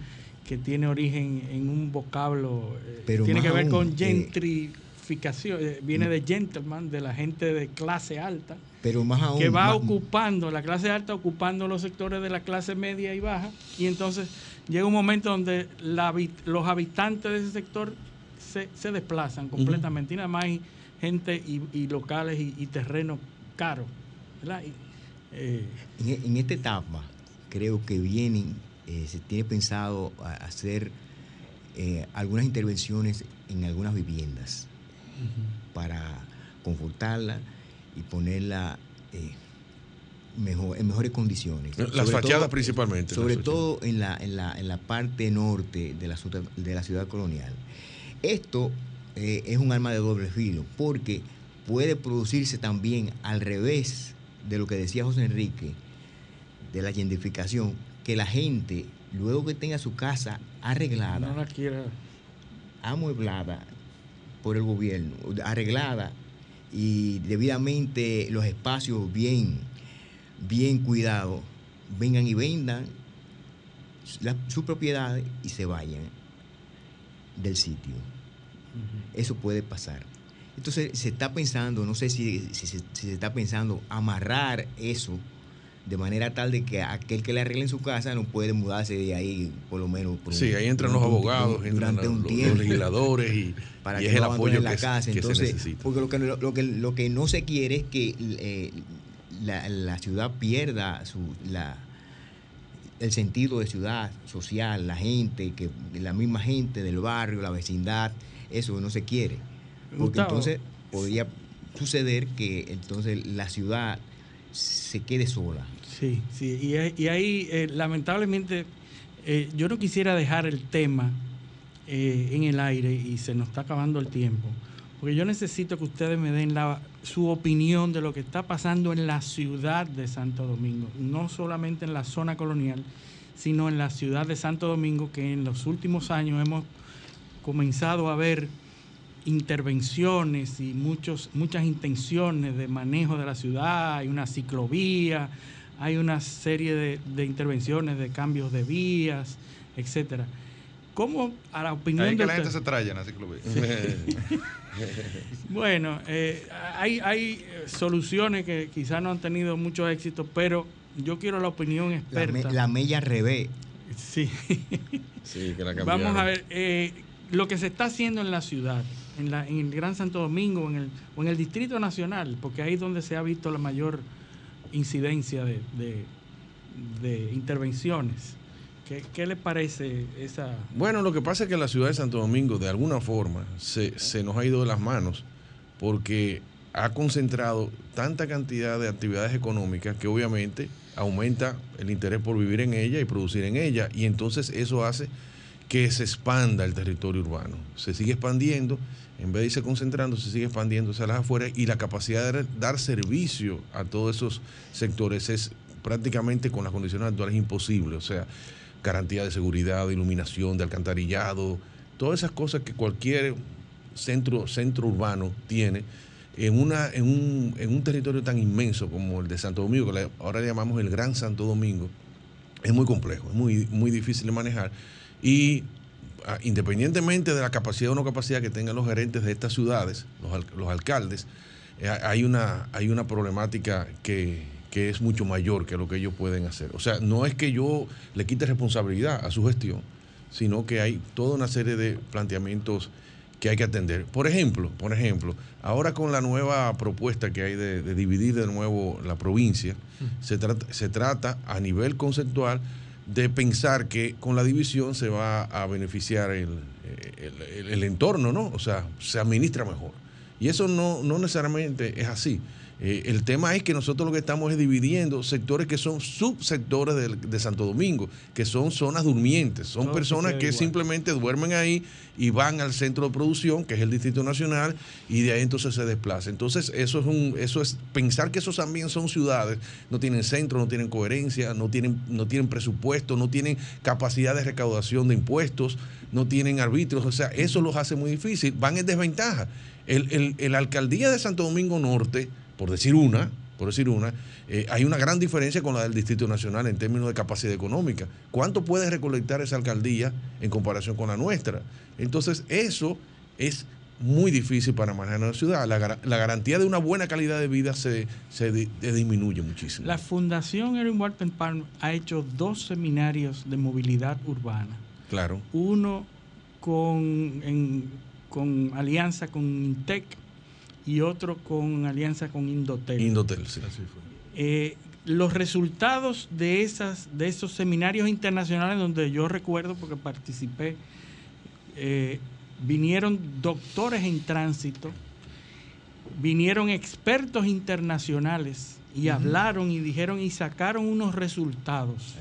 que tiene origen en un vocablo, eh, tiene que ver con eh, gentrificación, eh, viene de gentleman, de la gente de clase alta, pero más aún, que va ocupando, la clase alta ocupando los sectores de la clase media y baja, y entonces llega un momento donde los habitantes de ese sector se, desplazan completamente, y nada más hay gente y, locales y, terrenos caros. Eh, en, esta etapa creo que vienen, eh, se tiene pensado hacer eh, algunas intervenciones en algunas viviendas para confortarla y ponerla mejor, en mejores condiciones. Las fachadas principalmente. Sobre todo en la, en, la, en la parte norte de la, de la ciudad colonial. Esto es un arma de doble filo porque puede producirse también al revés de lo que decía José Enrique, de la gentrificación, que la gente, luego que tenga su casa arreglada, no la quiera. amueblada por el gobierno, arreglada y debidamente los espacios bien, bien cuidados, vengan y vendan su propiedad y se vayan del sitio. Eso puede pasar. Entonces se está pensando, no sé si, se está pensando amarrar eso de manera tal de que aquel que le arregle en su casa no puede mudarse de ahí por lo menos. Por sí, ahí entran los abogados, durante un tiempo, los legisladores y, para que es el apoyo la casa. Entonces, Porque lo que, lo, que, lo que no se quiere es que eh, la, ciudad pierda su, la, el sentido de ciudad social, la gente, que la misma gente del barrio, la vecindad, eso no se quiere. Porque entonces podría suceder que entonces la ciudad se quede sola. Sí, sí, y, ahí eh, lamentablemente eh, yo no quisiera dejar el tema eh, en el aire y se nos está acabando el tiempo, porque yo necesito que ustedes me den la, su opinión de lo que está pasando en la ciudad de Santo Domingo, no solamente en la zona colonial, sino en la ciudad de Santo Domingo, que en los últimos años hemos comenzado a ver intervenciones y muchos, muchas intenciones de manejo de la ciudad, hay una ciclovía, hay una serie de, intervenciones de cambios de vías, etcétera. ¿Cómo a la opinión de que la gente se trae en la ciclovía. bueno, eh, hay, hay soluciones que quizás no han tenido mucho éxito, pero yo quiero la opinión experta. La, mella revés. Sí. sí que la Vamos a ver, eh, lo que se está haciendo en la ciudad en, la, en el Gran Santo Domingo en el, o en el Distrito Nacional, porque ahí es donde se ha visto la mayor incidencia de, de, intervenciones. ¿Qué, ¿Qué, le parece esa...? Bueno, lo que pasa es que la ciudad de Santo Domingo, de alguna forma, se, se nos ha ido de las manos, porque ha concentrado tanta cantidad de actividades económicas que obviamente aumenta el interés por vivir en ella y producir en ella, y entonces eso hace que se expanda el territorio urbano. Se sigue expandiendo en vez de irse concentrando, se sigue expandiendo hacia las afueras y la capacidad de dar servicio a todos esos sectores es prácticamente con las condiciones actuales imposible. O sea, garantía de seguridad, de iluminación, de alcantarillado, todas esas cosas que cualquier centro, centro urbano tiene en, una, en, un, en un territorio tan inmenso como el de Santo Domingo, que ahora le llamamos el Gran Santo Domingo, es muy complejo, es muy, muy difícil de manejar. Y Ah, independientemente de la capacidad o no capacidad que tengan los gerentes de estas ciudades, los, alcaldes, eh, hay, una, hay una problemática que, es mucho mayor que lo que ellos pueden hacer. O sea, no es que yo le quite responsabilidad a su gestión, sino que hay toda una serie de planteamientos que hay que atender. Por ejemplo, por ejemplo, ahora con la nueva propuesta que hay de, dividir de nuevo la provincia, se, trata, se trata a nivel conceptual de pensar que con la división se va a beneficiar el, el, entorno, ¿no? O sea, se administra mejor. Y eso no, no necesariamente es así. Eh, el tema es que nosotros lo que estamos es dividiendo sectores que son subsectores de, Santo Domingo, que son zonas durmientes, son personas que, simplemente duermen ahí y van al centro de producción, que es el Distrito Nacional, y de ahí entonces se desplazan. Entonces, eso es un, eso es pensar que esos también son ciudades, no tienen centro, no tienen coherencia, no tienen, no tienen presupuesto, no tienen capacidad de recaudación de impuestos, no tienen arbitrios, o sea, eso los hace muy difícil, van en desventaja. El, el, el alcaldía de Santo Domingo Norte por decir una, por decir una, eh, hay una gran diferencia con la del Distrito Nacional en términos de capacidad económica. ¿Cuánto puede recolectar esa alcaldía en comparación con la nuestra? Entonces, eso es muy difícil para manejar la ciudad. La, garantía de una buena calidad de vida se, disminuye muchísimo. La Fundación Erin Walton Palm ha hecho dos seminarios de movilidad urbana. Claro. Uno con, con alianza con INTEC y otro con alianza con Indotel. Indotel, sí, así fue. Eh, los resultados de, esas, de esos seminarios internacionales donde yo recuerdo, porque participé, eh, vinieron doctores en tránsito, vinieron expertos internacionales y hablaron y dijeron y sacaron unos resultados.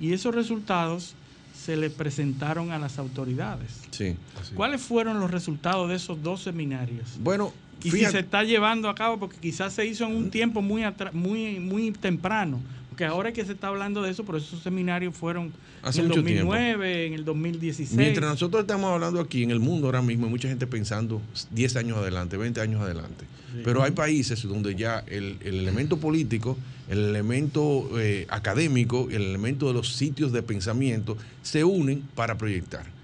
Y esos resultados se le presentaron a las autoridades. Sí. ¿Cuáles fueron los resultados de esos dos seminarios? Bueno, y si se está llevando a cabo, porque quizás se hizo en un tiempo muy, muy, muy temprano, porque ahora es que se está hablando de eso, pero esos seminarios fueron en el 2009, en el 2016. Mientras nosotros estamos hablando aquí en el mundo ahora mismo, hay mucha gente pensando 10 años adelante, 20 años adelante. Pero hay países donde ya el, elemento político, el elemento eh, académico, el elemento de los sitios de pensamiento se unen para proyectar.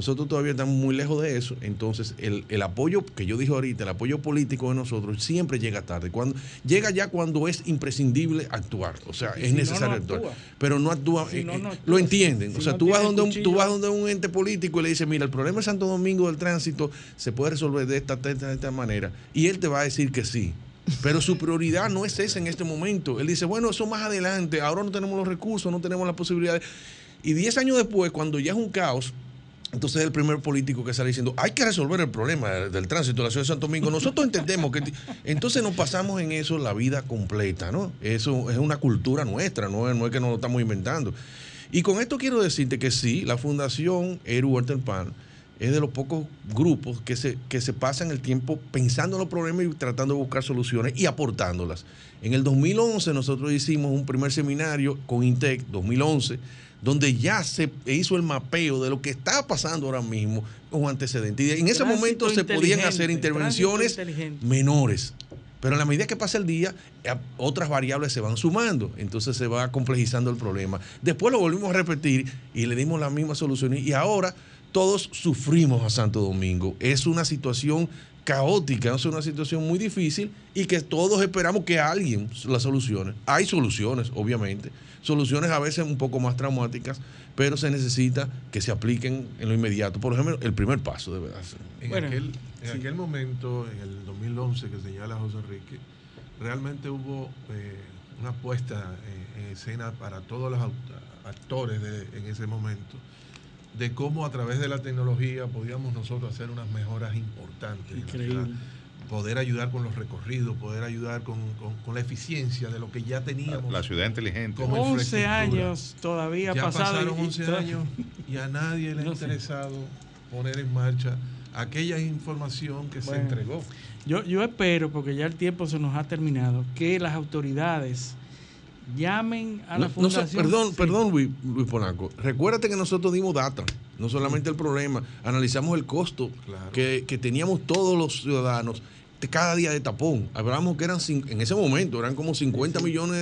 Nosotros todavía estamos muy lejos de eso. Entonces, el, el, apoyo que yo dije ahorita, el apoyo político de nosotros siempre llega tarde. Cuando, llega ya cuando es imprescindible actuar. O sea, es necesario actuar. Pero no actúa. Eh, eh, lo entienden. o sea, tú, vas donde un, tú vas donde un ente político y le dices, mira, el problema de Santo Domingo del tránsito se puede resolver de esta, de esta, de esta manera. Y él te va a decir que sí. Pero su prioridad no es esa en este momento. Él dice, bueno, eso más adelante, ahora no tenemos los recursos, no tenemos las posibilidades. Y 10 años después, cuando ya es un caos, entonces el primer político que sale diciendo, hay que resolver el problema del tránsito de la ciudad de Santo Domingo. Nosotros entendemos que... Entonces nos pasamos en eso la vida completa, ¿no? Eso es una cultura nuestra, no es, no es que nos lo estamos inventando. Y con esto quiero decirte que sí, la Fundación Eru Pan es de los pocos grupos que se, que se pasan el tiempo pensando en los problemas y tratando de buscar soluciones y aportándolas. En el 2011 nosotros hicimos un primer seminario con INTEC, 2011, donde ya se hizo el mapeo de lo que está pasando ahora mismo con antecedentes. Y en ese momento se podían hacer intervenciones menores. Pero en la medida que pasa el día, eh, otras variables se van sumando, entonces se va complejizando el problema. Después lo volvimos a repetir y le dimos las mismas soluciones. Y ahora todos sufrimos a Santo Domingo. Es una situación caótica, es una situación muy difícil y que todos esperamos que alguien la solucione. Hay soluciones, obviamente, soluciones a veces un poco más traumáticas, pero se necesita que se apliquen en lo inmediato. Por ejemplo, el primer paso debe ser. En, aquel, en aquel momento, en el 2011 que señala José Enrique, realmente hubo eh, una puesta en escena para todos los actores en ese momento de cómo a través de la tecnología podíamos nosotros hacer unas mejoras importantes. Increíble. Poder ayudar con los recorridos, poder ayudar con, la eficiencia de lo que ya teníamos. La, ciudad inteligente. 11 años todavía ya pasaron 11 años y a nadie le ha interesado poner en marcha aquella información que se entregó. Yo, yo espero, porque ya el tiempo se nos ha terminado, que las autoridades llamen a la fundación. perdón, perdón, Luis, Luis Polanco. Recuérdate que nosotros dimos data, no solamente el problema, analizamos el costo que, teníamos todos los ciudadanos cada día de tapón. Hablamos que eran, en ese momento, eran como 50 millones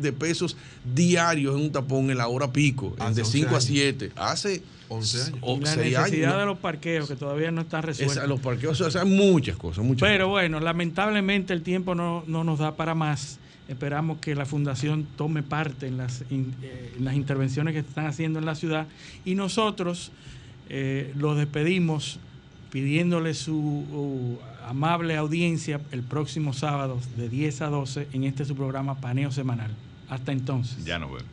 de, pesos diarios en un tapón en la hora pico, de 5 a 7. Hace 11 años. O la necesidad de los parqueos que todavía no están resueltos. los parqueos, o sea, muchas cosas. Muchas Pero bueno, lamentablemente el tiempo no, no nos da para más. Esperamos que la Fundación tome parte en las, eh, las intervenciones que están haciendo en la ciudad y nosotros eh, los despedimos pidiéndole su uh, amable audiencia el próximo sábado de 10 a 12 en este su programa Paneo Semanal. Hasta entonces. Ya no vemos.